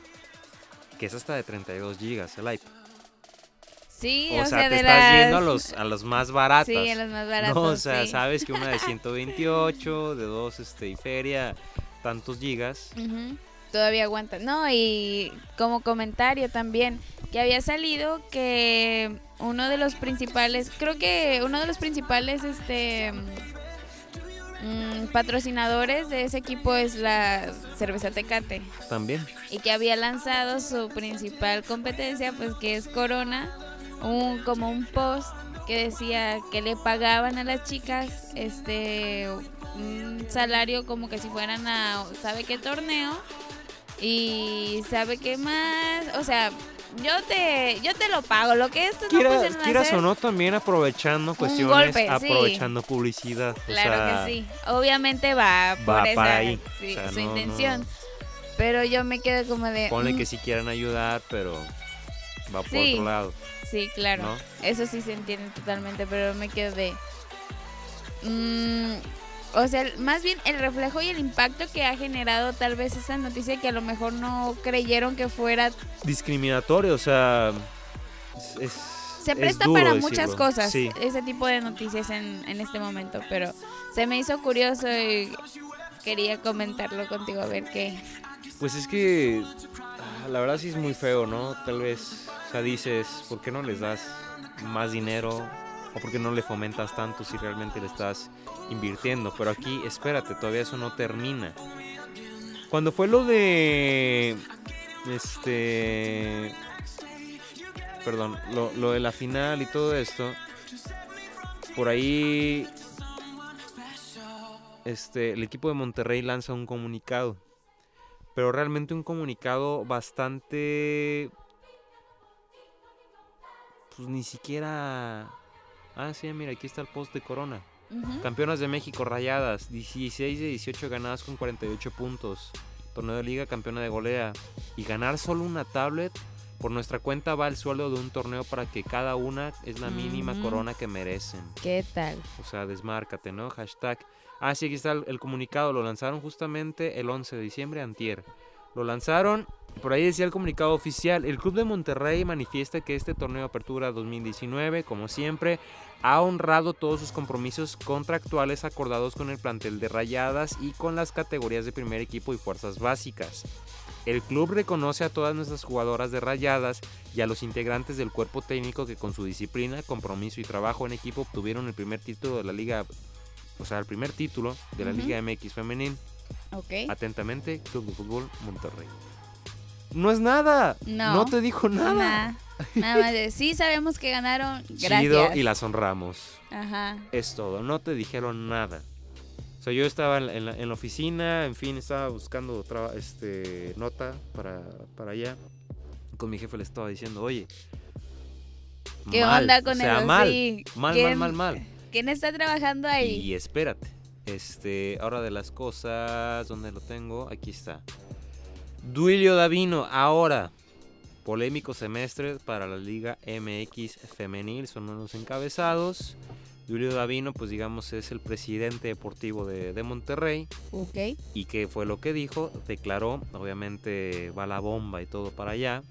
que es hasta de 32 gigas el iPad. Sí, O, o, sea, te de estás yendo a las- los, a los más baratas. Sí, a los más baratos. No, o sea, sí. sabes que una de 128, de 2 este, y feria, tantos gigas. Todavía aguanta. No, y como comentario también, que había salido que uno de los principales, creo que uno de los principales este mm, patrocinadores de ese equipo es la cerveza Tecate También. y que había lanzado su principal competencia, pues que es Corona, un como un post que decía que le pagaban a las chicas este un salario como que si fueran a sabe qué torneo y sabe qué más, o sea, yo te yo te lo pago, lo que estos no Quieras, hacer, o no, también aprovechando cuestiones, golpe, sí. aprovechando publicidad. o Claro sea, que sí. Obviamente va por va esa para ahí. sí, O sea, su no, no. intención. Pero yo me quedo como de Ponle mm, que si quieran ayudar, pero va por otro lado. Sí, claro. ¿no? Eso sí se entiende totalmente, pero me quedo de... mm, o sea, más bien el reflejo y el impacto que ha generado tal vez esa noticia que a lo mejor no creyeron que fuera... Discriminatorio, o sea. es- es- Se es presta duro para decirlo. muchas cosas Sí. ese tipo de noticias en, en este momento, pero se me hizo curioso y quería comentarlo contigo a ver qué... Pues es que la verdad sí es muy feo, ¿no? Tal vez, o sea, dices, ¿por qué no les das más dinero? o porque no le fomentas tanto si realmente le estás invirtiendo. Pero aquí, espérate, todavía eso no termina. Cuando fue lo de. Este. Perdón, lo, lo de la final y todo esto. Por ahí. Este, el equipo de Monterrey lanza un comunicado. Pero realmente un comunicado bastante. Pues ni siquiera. Ah, sí, mira, aquí está el post de Corona. Campeonas de México rayadas, 16 de 18 ganadas con 48 puntos. Torneo de liga, campeona de golea. Y ganar solo una tablet, por nuestra cuenta va el sueldo de un torneo para que cada una es la mínima corona que merecen. ¿Qué tal? O sea, desmárcate, ¿no? Hashtag. Ah, sí, aquí está el, comunicado. Lo lanzaron justamente el 11 de diciembre, antier. Lo lanzaron, por ahí decía el comunicado oficial. El Club de Monterrey manifiesta que este torneo de apertura 2019, como siempre, ha honrado todos sus compromisos contractuales acordados con el plantel de Rayadas y con las categorías de primer equipo y fuerzas básicas. El club reconoce a todas nuestras jugadoras de Rayadas y a los integrantes del cuerpo técnico que con su disciplina, compromiso y trabajo en equipo obtuvieron el primer título de la liga, o sea, el primer título de la. Liga MX femenil. Ok. Atentamente, Club de Fútbol Monterrey. No es nada. No. te dijo nada. Nada. Nada más de sí sabemos que ganaron. Gracias. Chido y las honramos. Ajá. Es todo. No te dijeron nada. O sea, yo estaba en la, en la- oficina, en fin, estaba buscando otra este, nota para, para allá. Con mi jefe le estaba diciendo, oye. ¿Qué mal, onda con o sea, eso? mal, Sí. mal, mal, ¿Quién- mal, mal. ¿Quién está trabajando ahí? Y espérate. Este, ahora de las cosas, ¿dónde lo tengo? Aquí está. Duilio Davino, ahora. Polémico semestre para la Liga MX femenil, son unos encabezados. Duilio Davino, pues digamos, es el presidente deportivo de, de Monterrey. Ok. ¿Y qué fue lo que dijo? Declaró, obviamente va la bomba y todo para allá.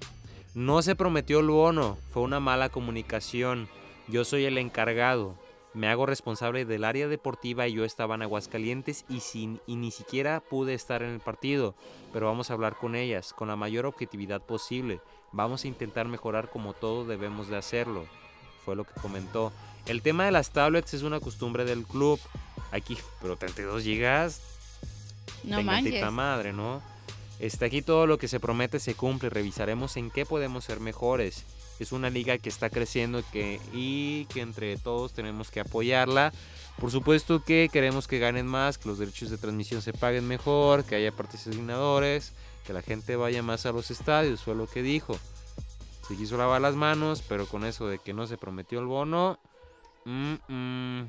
No se prometió el bono, fue una mala comunicación. Yo soy el encargado. Me hago responsable del área deportiva y yo estaba en Aguascalientes y, sin, y ni siquiera pude estar en el partido. Pero vamos a hablar con ellas, con la mayor objetividad posible. Vamos a intentar mejorar como todos debemos de hacerlo. Fue lo que comentó. El tema de las tablets es una costumbre del club. Aquí, pero 32 gigas, No manches. madre, ¿no? Está aquí todo lo que se promete se cumple. Revisaremos en qué podemos ser mejores. Es una liga que está creciendo que, y que entre todos tenemos que apoyarla. Por supuesto que queremos que ganen más, que los derechos de transmisión se paguen mejor, que haya patrocinadores, que la gente vaya más a los estadios, fue lo que dijo. Se quiso lavar las manos, pero con eso de que no se prometió el bono, mm, mm,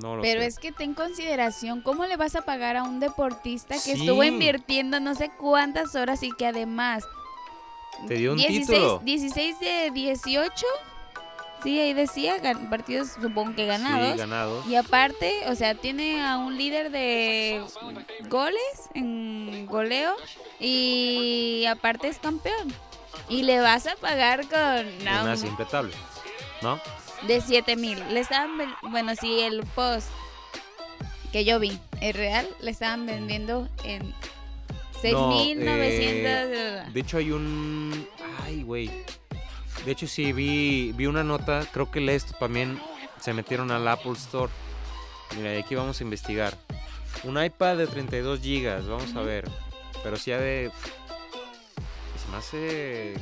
no lo Pero sé. es que ten consideración, ¿cómo le vas a pagar a un deportista que Sí. estuvo invirtiendo no sé cuántas horas y que además... Te dio un 16, título. 16 de 18, sí, ahí decía, partidos supongo que ganados. Sí, ganados. Y aparte, o sea, tiene a un líder de goles en goleo y aparte es campeón. Y le vas a pagar con no, Una simple ¿no? de 7 mil. Le estaban, bueno, sí, el post que yo vi, es real, le estaban vendiendo en 6.900. eh, de hecho hay un... Ay, güey. De hecho sí, vi, vi una nota, creo que esto también se metieron al Apple Store. Mira, aquí vamos a investigar. Un iPad de 32 gigas, vamos a ver. Pero sí ha de... Se me hace...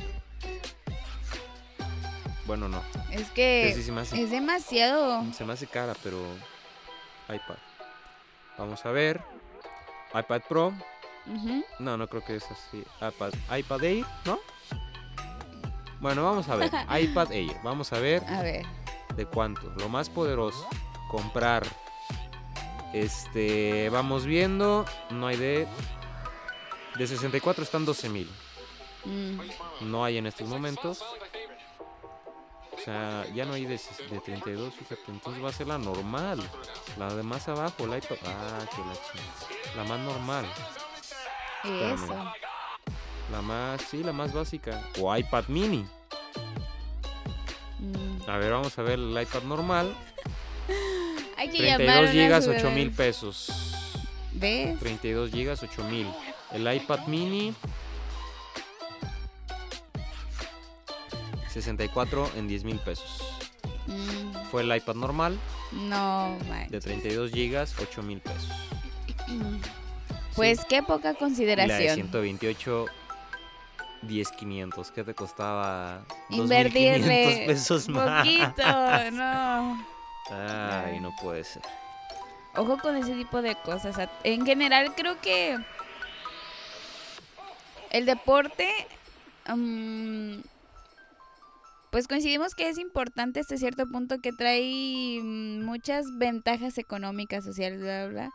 Bueno, no. es que Sí, sí, hace es demasiado. Se me hace cara, pero iPad. Vamos a ver. iPad Pro. No, no creo que es así. iPad, iPad Air, ¿no? Bueno, vamos a ver. iPad Air. Vamos a ver A ver. de cuánto. Lo más poderoso. Comprar. Este, vamos viendo. No hay de... De 64 están 12 mil. Mm, No hay en estos momentos. O sea, ya no hay de, de 32, fíjate. Entonces va a ser la normal. La de más abajo, la iPad. Ah, que la chingada. La más normal. Espérame. eso. La más, sí, la más básica. O iPad mini. Mm. A ver, vamos a ver el iPad normal. Hay que llamar a 32 una gigas, ciudad- 8 mil pesos. ¿Ves? 32 gigas, 8 mil. El iPad mini. 64 en 10 mil pesos. Mm, fue el iPad normal No, de manches. 32 gigas, 8 mil pesos. Pues qué poca Y la de consideración. 128, 10,500. ¿Qué te costaba? 2,500 Invertirle pesos más. poquito, no. Ay, no puede ser. Ojo con ese tipo de cosas. En general creo que el deporte, mm, pues coincidimos que es importante hasta cierto punto que trae mm, muchas ventajas económicas, sociales, bla, bla, bla.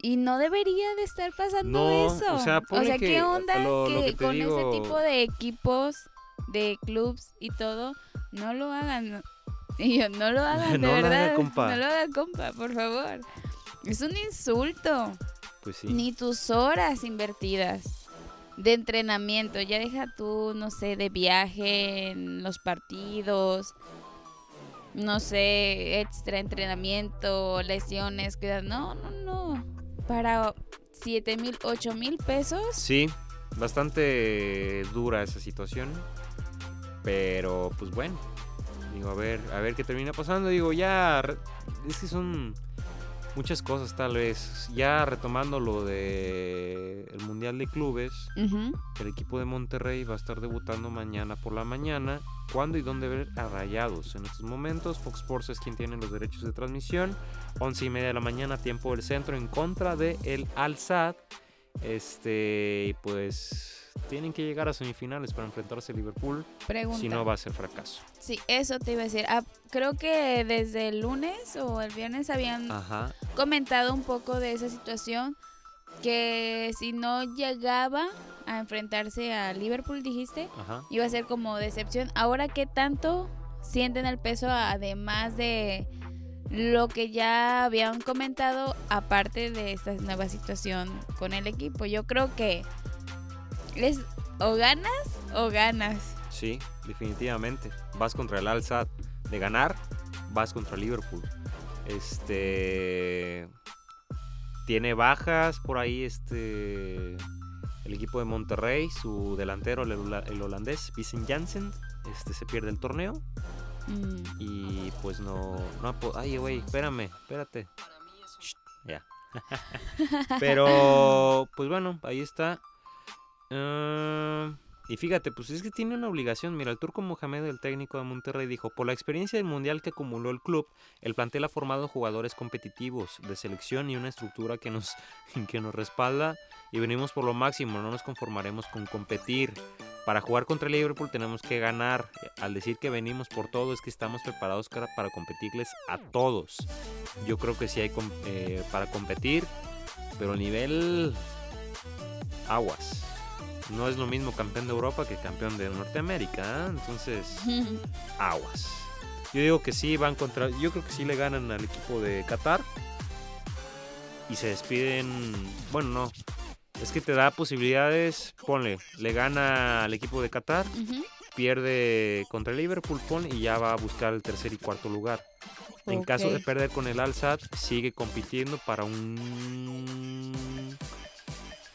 Y no debería de estar pasando No, eso. o sea, ¿qué onda lo- lo que, con digo- ese tipo de equipos, de clubs y todo, no lo hagan? Y yo, no lo hagan, de No haga, verdad. compa. No lo hagan, compa, por favor. Es un insulto. Pues sí. Ni tus horas invertidas de entrenamiento. Ya deja tú, no sé, de viaje en los partidos. No sé, extra entrenamiento, lesiones, cuidado. No, no, no. Para 7 mil, 8 mil pesos. Sí, bastante dura esa situación. Pero pues bueno. Digo, a ver, a ver qué termina pasando. Digo, ya. Es que son muchas cosas tal vez. Ya retomando lo de el Mundial de Clubes. El equipo de Monterrey va a estar debutando mañana por la mañana. ¿Cuándo y dónde ver a Rayados? En estos momentos, Fox Sports es quien tiene los derechos de transmisión. 11 y media de la mañana, tiempo del centro, en contra de el Al-Sad. Este, pues tienen que llegar a semifinales para enfrentarse a Liverpool. Pregunta. Si no, va a ser fracaso. Sí, eso te iba a decir. Ah, creo que desde el lunes o el viernes habían Ajá. comentado un poco de esa situación que si no llegaba a enfrentarse a Liverpool dijiste Ajá. iba a ser como decepción ahora qué tanto sienten el peso además de lo que ya habían comentado aparte de esta nueva situación con el equipo yo creo que es o ganas o ganas Sí, definitivamente. Vas contra el Al-Sad. De ganar, vas contra Liverpool. Este. Tiene bajas por ahí este. El equipo de Monterrey, su delantero, el, hola- el holandés, Vincent Janssen, este se pierde el torneo. Mm, Y pues no. no Ay, güey, espérame, espérate. Ya. Pero, pues bueno, ahí está. Ah, y fíjate, pues es que tiene una obligación. Mira, el turco Mohamed, el técnico de Monterrey, dijo: Por la experiencia del mundial que acumuló el club, el plantel ha formado jugadores competitivos de selección y una estructura que nos, que nos respalda. Y venimos por lo máximo, no nos conformaremos con competir. Para jugar contra el Liverpool tenemos que ganar. Al decir que venimos por todo es que estamos preparados para competirles a todos. Yo creo que sí hay eh, para competir, pero el nivel aguas. No es lo mismo campeón de Europa que campeón de Norteamérica, ¿ah? entonces aguas. Yo digo que sí van contra, yo creo que sí le ganan al equipo de Qatar y se despiden, bueno no, es que te da posibilidades, ponle, le gana al equipo de Qatar, pierde contra el Liverpool, ponle, y ya va a buscar el tercer y cuarto lugar. En caso de perder con el Al-Sad, sigue compitiendo para un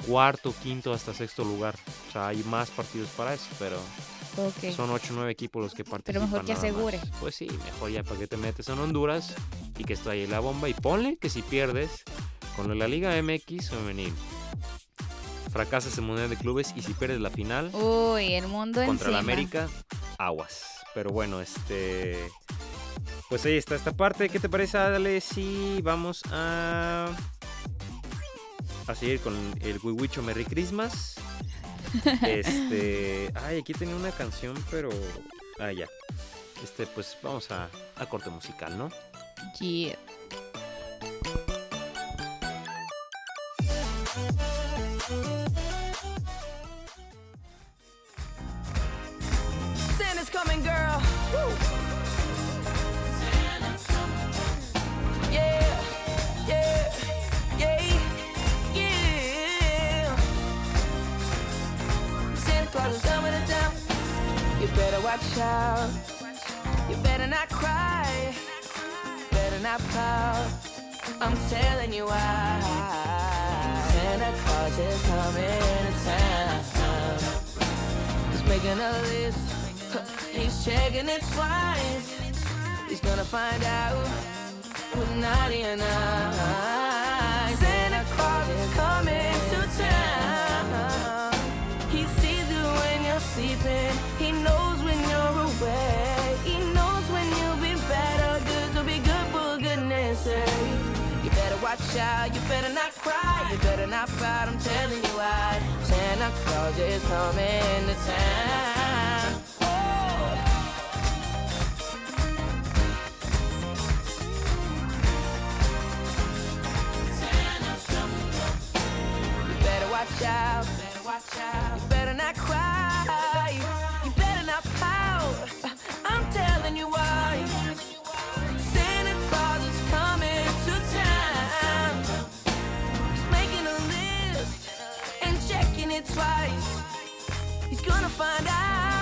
cuarto, quinto, hasta sexto lugar. O sea, hay más partidos para eso, pero son 8 o 9 equipos los que participan. mejor que más. asegure. Pues sí, mejor ya para que te metes en Honduras y que está ahí la bomba. Y ponle que si pierdes con la Liga MX femenil, fracasas en Mundial de Clubes y si pierdes la final Uy, el mundo contra la encima. América, aguas. Pero bueno, este. Pues ahí está esta parte. ¿Qué te parece, Dale? Si vamos a. A seguir con el Wiwicho Merry Christmas. Este. Ay, aquí tenía una canción, pero. Ah, ya. Este, pues vamos a, a corte musical, ¿no? Yeah. Santa's coming, girl. Woo. Better watch out. You better not cry. Better not pout. I'm telling you why. Santa Claus is coming to town. He's making a list. He's checking it twice. He's gonna find out who's naughty and watch out. You better not cry. You better not pout. I'm telling you why. Santa Claus is coming to town. Oh. Better watch out. Gonna find out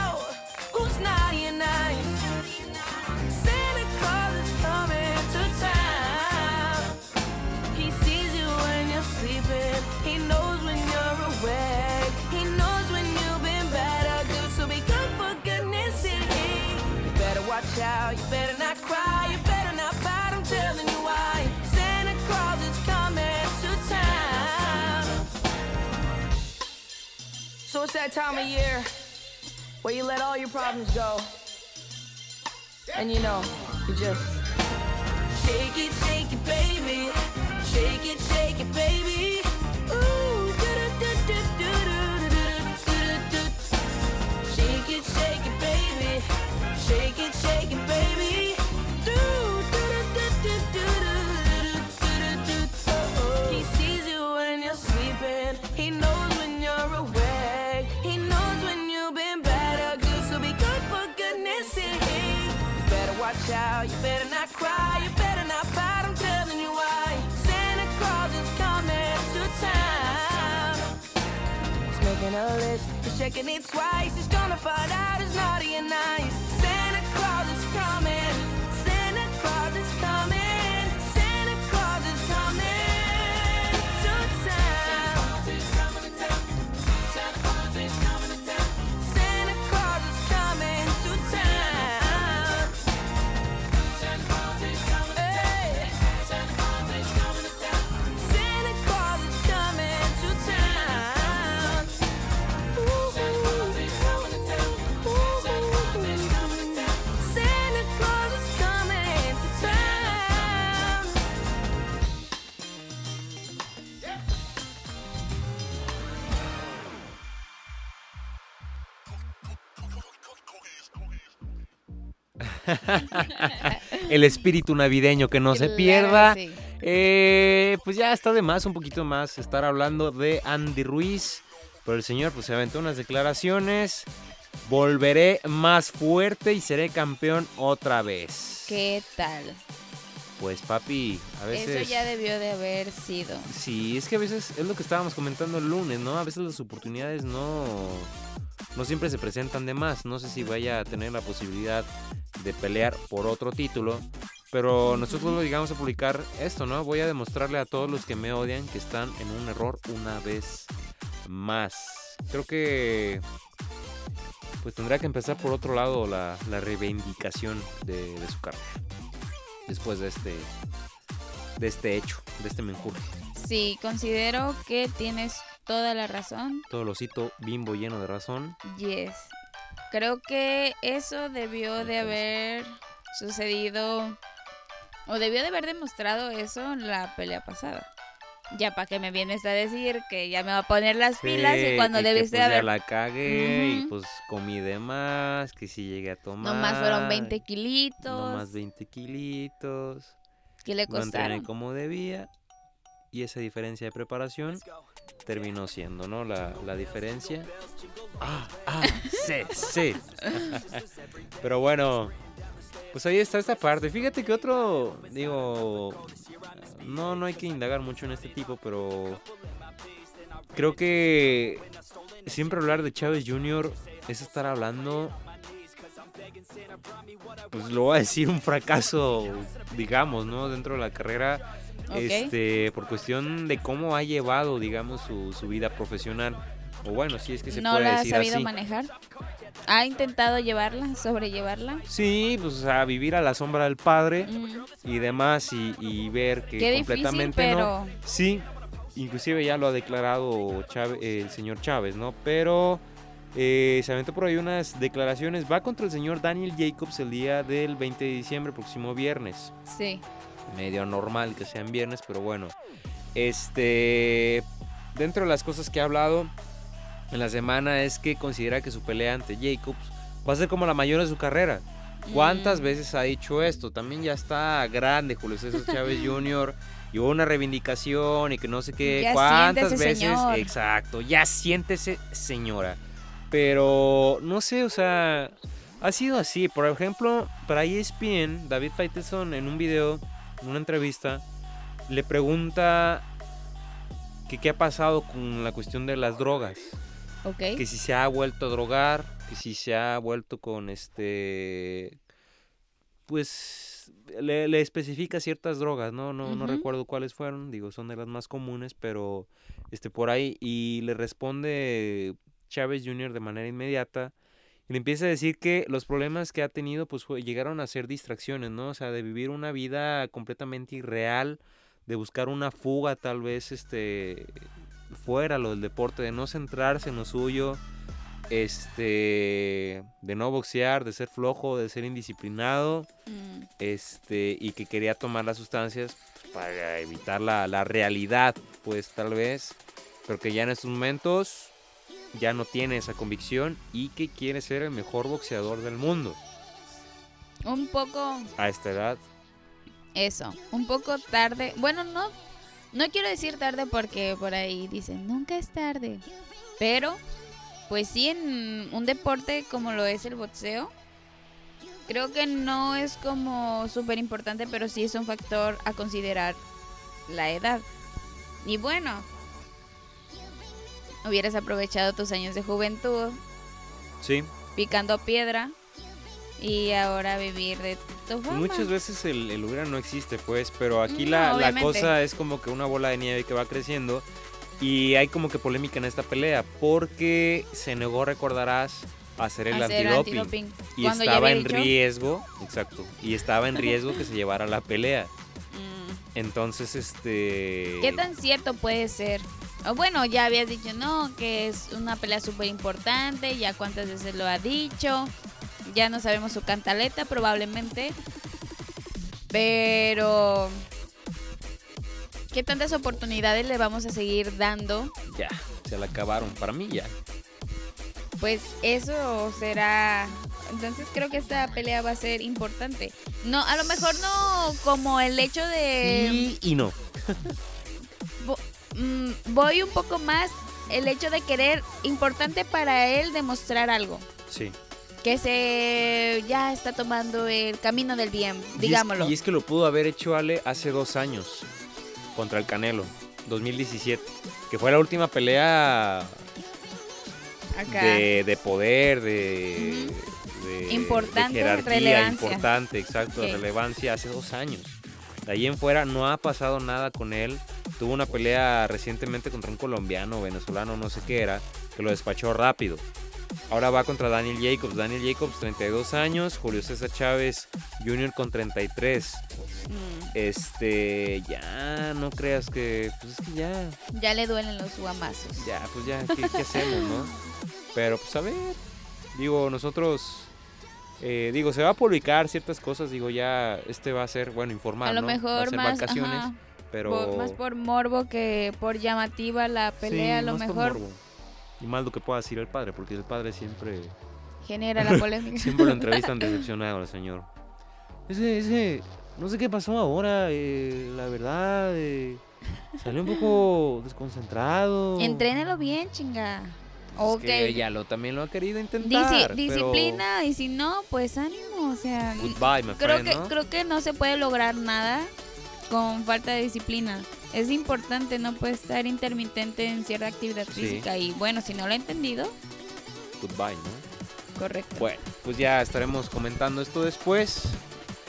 it's that time of year where you let all your problems go. And you know, you just Shake it, shake it, baby. Shake it, shake it, baby. Ooh. Shake it, shake it, baby. Shake it, shake it, baby. List. He's checking it twice. He's gonna find out who's naughty and nice. El espíritu navideño que no se pierda. sí. Eh, pues ya está de más, un poquito más, estar hablando de Andy Ruiz. Pero el señor pues se aventó unas declaraciones. Volveré más fuerte y seré campeón otra vez. ¿Qué tal? Pues papi, a veces... Eso ya debió de haber sido. Sí, es que a veces es lo que estábamos comentando el lunes, ¿no? A veces las oportunidades no, no siempre se presentan de más. No sé si vaya a tener la posibilidad de pelear por otro título. Pero nosotros lo llegamos a publicar esto, ¿no? Voy a demostrarle a todos los que me odian que están en un error una vez más. Creo que pues tendrá que empezar por otro lado la, la reivindicación de, de su carrera. Después de este, de este hecho, de este menjurje. Sí, considero que tienes toda la razón. Todo lo cito bimbo lleno de razón. Yes. Creo que eso debió de haber sucedido o debió de haber demostrado eso en la pelea pasada. Ya para que me vienes a decir que ya me va a poner las pilas y cuando y que, debiste pues, haber Ya la cagué y pues comí de más, que si llegué a tomar. nomás fueron 20 kilitos Nomás 20 kilitos. que le No entrené costaron. como debía. Y esa diferencia de preparación terminó siendo, ¿no? La, la diferencia. Ah, ah, sí, sí. Pero bueno, pues ahí está esta parte. Fíjate que otro, digo, no, no hay que indagar mucho en este tipo, pero creo que siempre hablar de Chávez Jr. es estar hablando, pues lo voy a decir, un fracaso, digamos, ¿no? Dentro de la carrera, este, por cuestión de cómo ha llevado, digamos, su, su vida profesional. O bueno, si es que se no puede la decir sabido así. manejar. ¿Ha intentado llevarla, sobrellevarla? Sí, pues sea, vivir a la sombra del padre Mm, y demás y, y ver que Qué difícil, completamente no. pero Sí, inclusive ya lo ha declarado el señor Chávez, ¿no? Pero eh, se aventó por ahí unas declaraciones. Va contra el señor Daniel Jacobs el día del 20 de diciembre, próximo viernes. sí. Medio normal que sea en viernes, pero bueno. Este, dentro de las cosas que ha hablado en la semana es que considera que su pelea ante Jacobs va a ser como la mayor de su carrera. ¿Cuántas Mm, veces ha dicho esto? También ya está grande Julio César Chávez Jr. Y hubo una reivindicación y que no sé qué. Ya ¿Cuántas veces? señor. Exacto, ya siéntese, señora. Pero no sé, o sea, ha sido así. Por ejemplo, para ESPN, David Faitelson en un video, en una entrevista, le pregunta que qué ha pasado con la cuestión de las drogas Que si se ha vuelto a drogar, que si se ha vuelto con este, pues le, le especifica ciertas drogas, ¿no? No, no recuerdo cuáles fueron, digo, son de las más comunes, pero este por ahí y le responde Chávez Jr. de manera inmediata y le empieza a decir que los problemas que ha tenido pues llegaron a ser distracciones, ¿no? O sea, de vivir una vida completamente irreal, de buscar una fuga tal vez este fuera lo del deporte, de no centrarse en lo suyo, este, de no boxear, de ser flojo, de ser indisciplinado, Mm, este, y que quería tomar las sustancias pues, para evitar la, la realidad, pues tal vez, pero que ya en estos momentos ya no tiene esa convicción y que quiere ser el mejor boxeador del mundo un poco a esta edad. eso, un poco tarde. Bueno, no, no quiero decir tarde porque por ahí dicen nunca es tarde. Pero, pues sí, en un deporte como lo es el boxeo, creo que no es como súper importante, pero sí es un factor a considerar la edad. Y bueno, hubieras aprovechado tus años de juventud Sí, picando piedra y ahora vivir de tu fama. Muchas veces el, el hubiera no existe, pues, pero aquí No, la, la cosa es como que una bola de nieve que va creciendo y hay como que polémica en esta pelea porque se negó, recordarás, a hacer el hacer antidoping, antidoping. y Cuando estaba en dicho, riesgo, exacto, y estaba en riesgo que se llevara la pelea. "Mm, Entonces, este... ¿Qué tan cierto puede ser? O bueno, ya habías dicho, no, que es una pelea súper importante, ya cuántas veces lo ha dicho, ya no sabemos su cantaleta probablemente, pero ¿qué tantas oportunidades le vamos a seguir dando? Ya, se la acabaron, para mí ya. Pues eso será, entonces creo que esta pelea va a ser importante. No, a lo mejor no como el hecho de... Sí y no. mm, voy un poco más el hecho de querer importante para él demostrar algo Sí. Que se ya está tomando el camino del bien Y es- digámoslo Y es, que lo pudo haber hecho Ale hace dos años contra el Canelo, 2017, que fue la última pelea acá de, de poder, de, de- Importante, de jerarquía, relevancia. importante, exacto, de Ok. relevancia hace dos años. De ahí en fuera no ha pasado nada con él. Tuvo una pelea recientemente contra un colombiano, venezolano, no sé qué era, que lo despachó rápido. Ahora va contra Daniel Jacobs. Daniel Jacobs, 32 años. Julio César Chávez Jr. con 33. Mm, Este, ya, no creas que, pues es que ya, ya le duelen los guamazos ya, pues ya, ¿qué, qué hacemos, no? Pero pues a ver, digo, nosotros, eh, digo, se va a publicar ciertas cosas, digo, ya, este va a ser, bueno, informal, a lo ¿no? va a mejor ser más vacaciones, ajá, pero... por- más por morbo que por llamativa la pelea a lo por mejor morbo. Y más lo que pueda decir el padre, porque el padre siempre, genera la polémica siempre lo entrevistan decepcionado al señor. Ese, ese, no sé qué pasó ahora, eh, la verdad, eh, salió un poco desconcentrado. entrénelo bien chinga Es ok que ella lo, también lo ha querido intentar. disciplina y si no pues ánimo o sea Goodbye, my creo friend, que ¿no? creo que no se puede lograr nada con falta de disciplina es importante no puede estar intermitente en cierta actividad Sí. física y bueno si no lo he entendido Goodbye, ¿no? correcto Bueno, pues ya estaremos comentando esto después.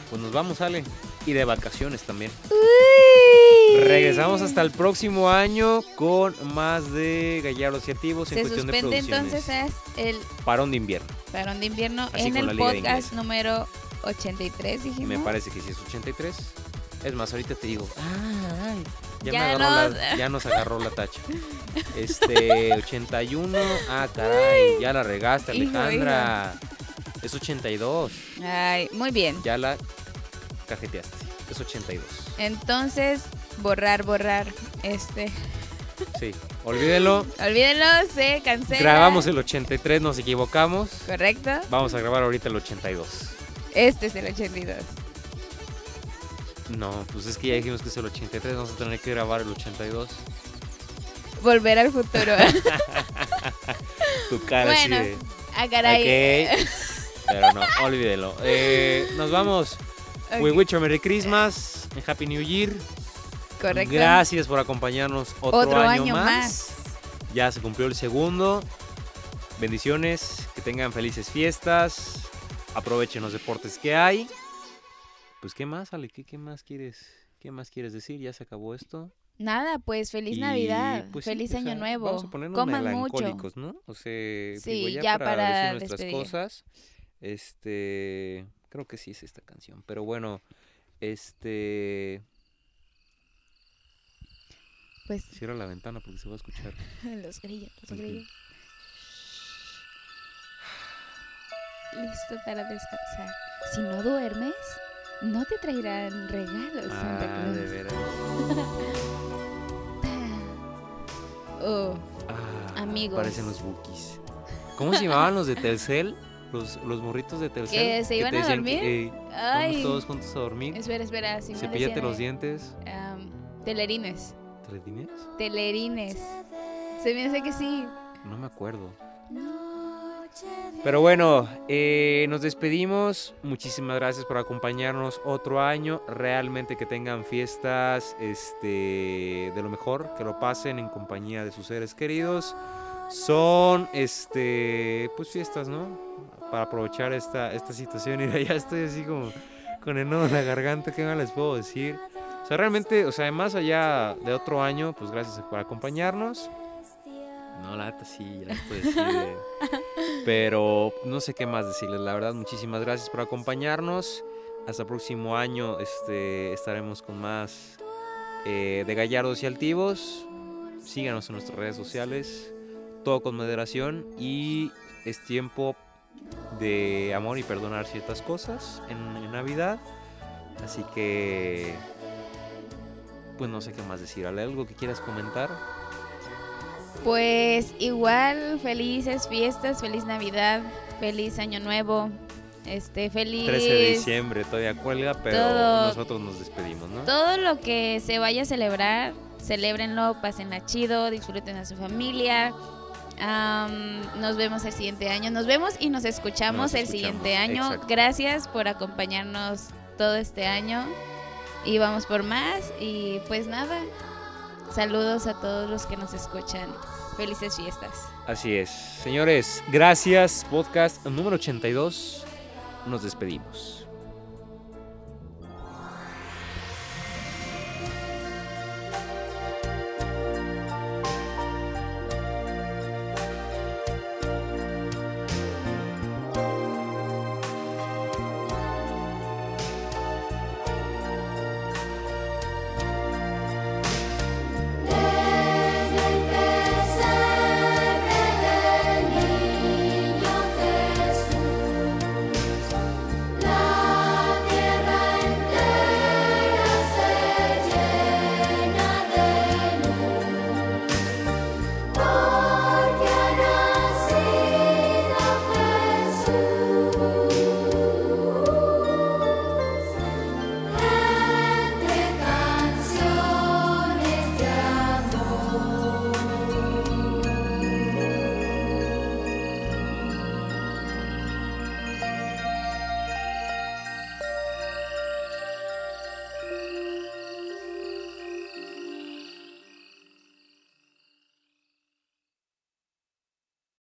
Pues nos vamos, Ale. Y de vacaciones también. Regresamos hasta el próximo año con más de Gallardos y Activos en cuestión de producciones. entonces es el Parón de invierno. Parón de invierno Así en el podcast número 83, dijimos. Me parece que sí es 83. Es más, ahorita te digo. Ah, ay, ya, Ya me agarró nos- la- ya nos agarró la tacha. Este, 81. Ah, caray. Ya la regaste, Hijo, Alejandra. Es 82. Ay, muy bien. Ya la cajeteaste. Es 82. Entonces, borrar, borrar. Este, Sí. Olvídelo. olvídenlo, se cancela. Grabamos el 83, nos equivocamos. Correcto. Vamos a grabar ahorita el 82. Este es el 82. No, pues es que ya dijimos que es el 83, vamos a tener que grabar el 82. Volver al futuro. Tu cara bueno, así de... ah, caray. Ok. Pero no, olvídelo. Eh, nos vamos. We wish you a Merry Christmas. and Happy New Year. Correcto. Gracias por acompañarnos otro, Otro año, año más. más. Ya se cumplió el segundo. Bendiciones. Que tengan felices fiestas. Aprovechen los deportes que hay. Pues, ¿qué más, Ale? ¿Qué, qué más quieres? ¿Qué más quieres decir? Ya se acabó esto. Nada, pues feliz Y, Navidad, pues, sí, feliz o Año sea, Nuevo. Vamos a ponernos Coman mucho. melancólicos, ¿no? O sea, Sí, digo, ya, ya para, para decir nuestras despedir. cosas. Este, creo que sí es esta canción, pero bueno, este, Pues cierra la ventana porque se va a escuchar. los grillos, los grillos. Listo para descansar. Si no duermes, no te traerán regalos, Santa Ah, Claus. de veras. Oh, Ah, Amigos. Parecen los bookies. ¿Cómo se llamaban los de Telcel? Los, los morritos de Telcel. ¿Que se iban te a dormir? que, eh, vamos todos juntos a dormir. Espera, espera, si decía, los dientes. am, telerines. ¿Teledines? Telerines. Se me hace que sí. No me acuerdo. Pero bueno, eh, nos despedimos. Muchísimas gracias por acompañarnos otro año. Realmente que tengan fiestas este, de lo mejor, que lo pasen en compañía de sus seres queridos. Son este pues fiestas, ¿no? Para aprovechar esta, esta situación. Y ya estoy así como con el nudo en la garganta, ¿qué más les puedo decir? O sea, realmente, o sea, más allá de otro año, pues gracias por acompañarnos. No, la neta sí, ya estoy de- Pero no sé qué más decirles, la verdad, muchísimas gracias por acompañarnos. Hasta el próximo año este, estaremos con más eh, de Gallardos y Altivos. Síganos en nuestras redes sociales, todo con moderación y es tiempo de amor y perdonar ciertas cosas en, en Navidad. Así que, pues no sé qué más decir. ¿Ale, ¿Algo que quieras comentar? Pues igual, felices fiestas, feliz Navidad, feliz Año Nuevo, este, feliz 13 de diciembre todavía cuelga, pero Todo- nosotros nos despedimos, ¿no? todo lo que se vaya a celebrar, celébrenlo, pásenla chido, disfruten a su familia. Am, nos vemos el siguiente año, nos vemos y nos escuchamos Nos el siguiente año. exacto. Gracias por acompañarnos todo este año y vamos por más y pues nada, saludos a todos los que nos escuchan. Felices fiestas. Así es. Señores, gracias. Podcast número 82. Nos despedimos.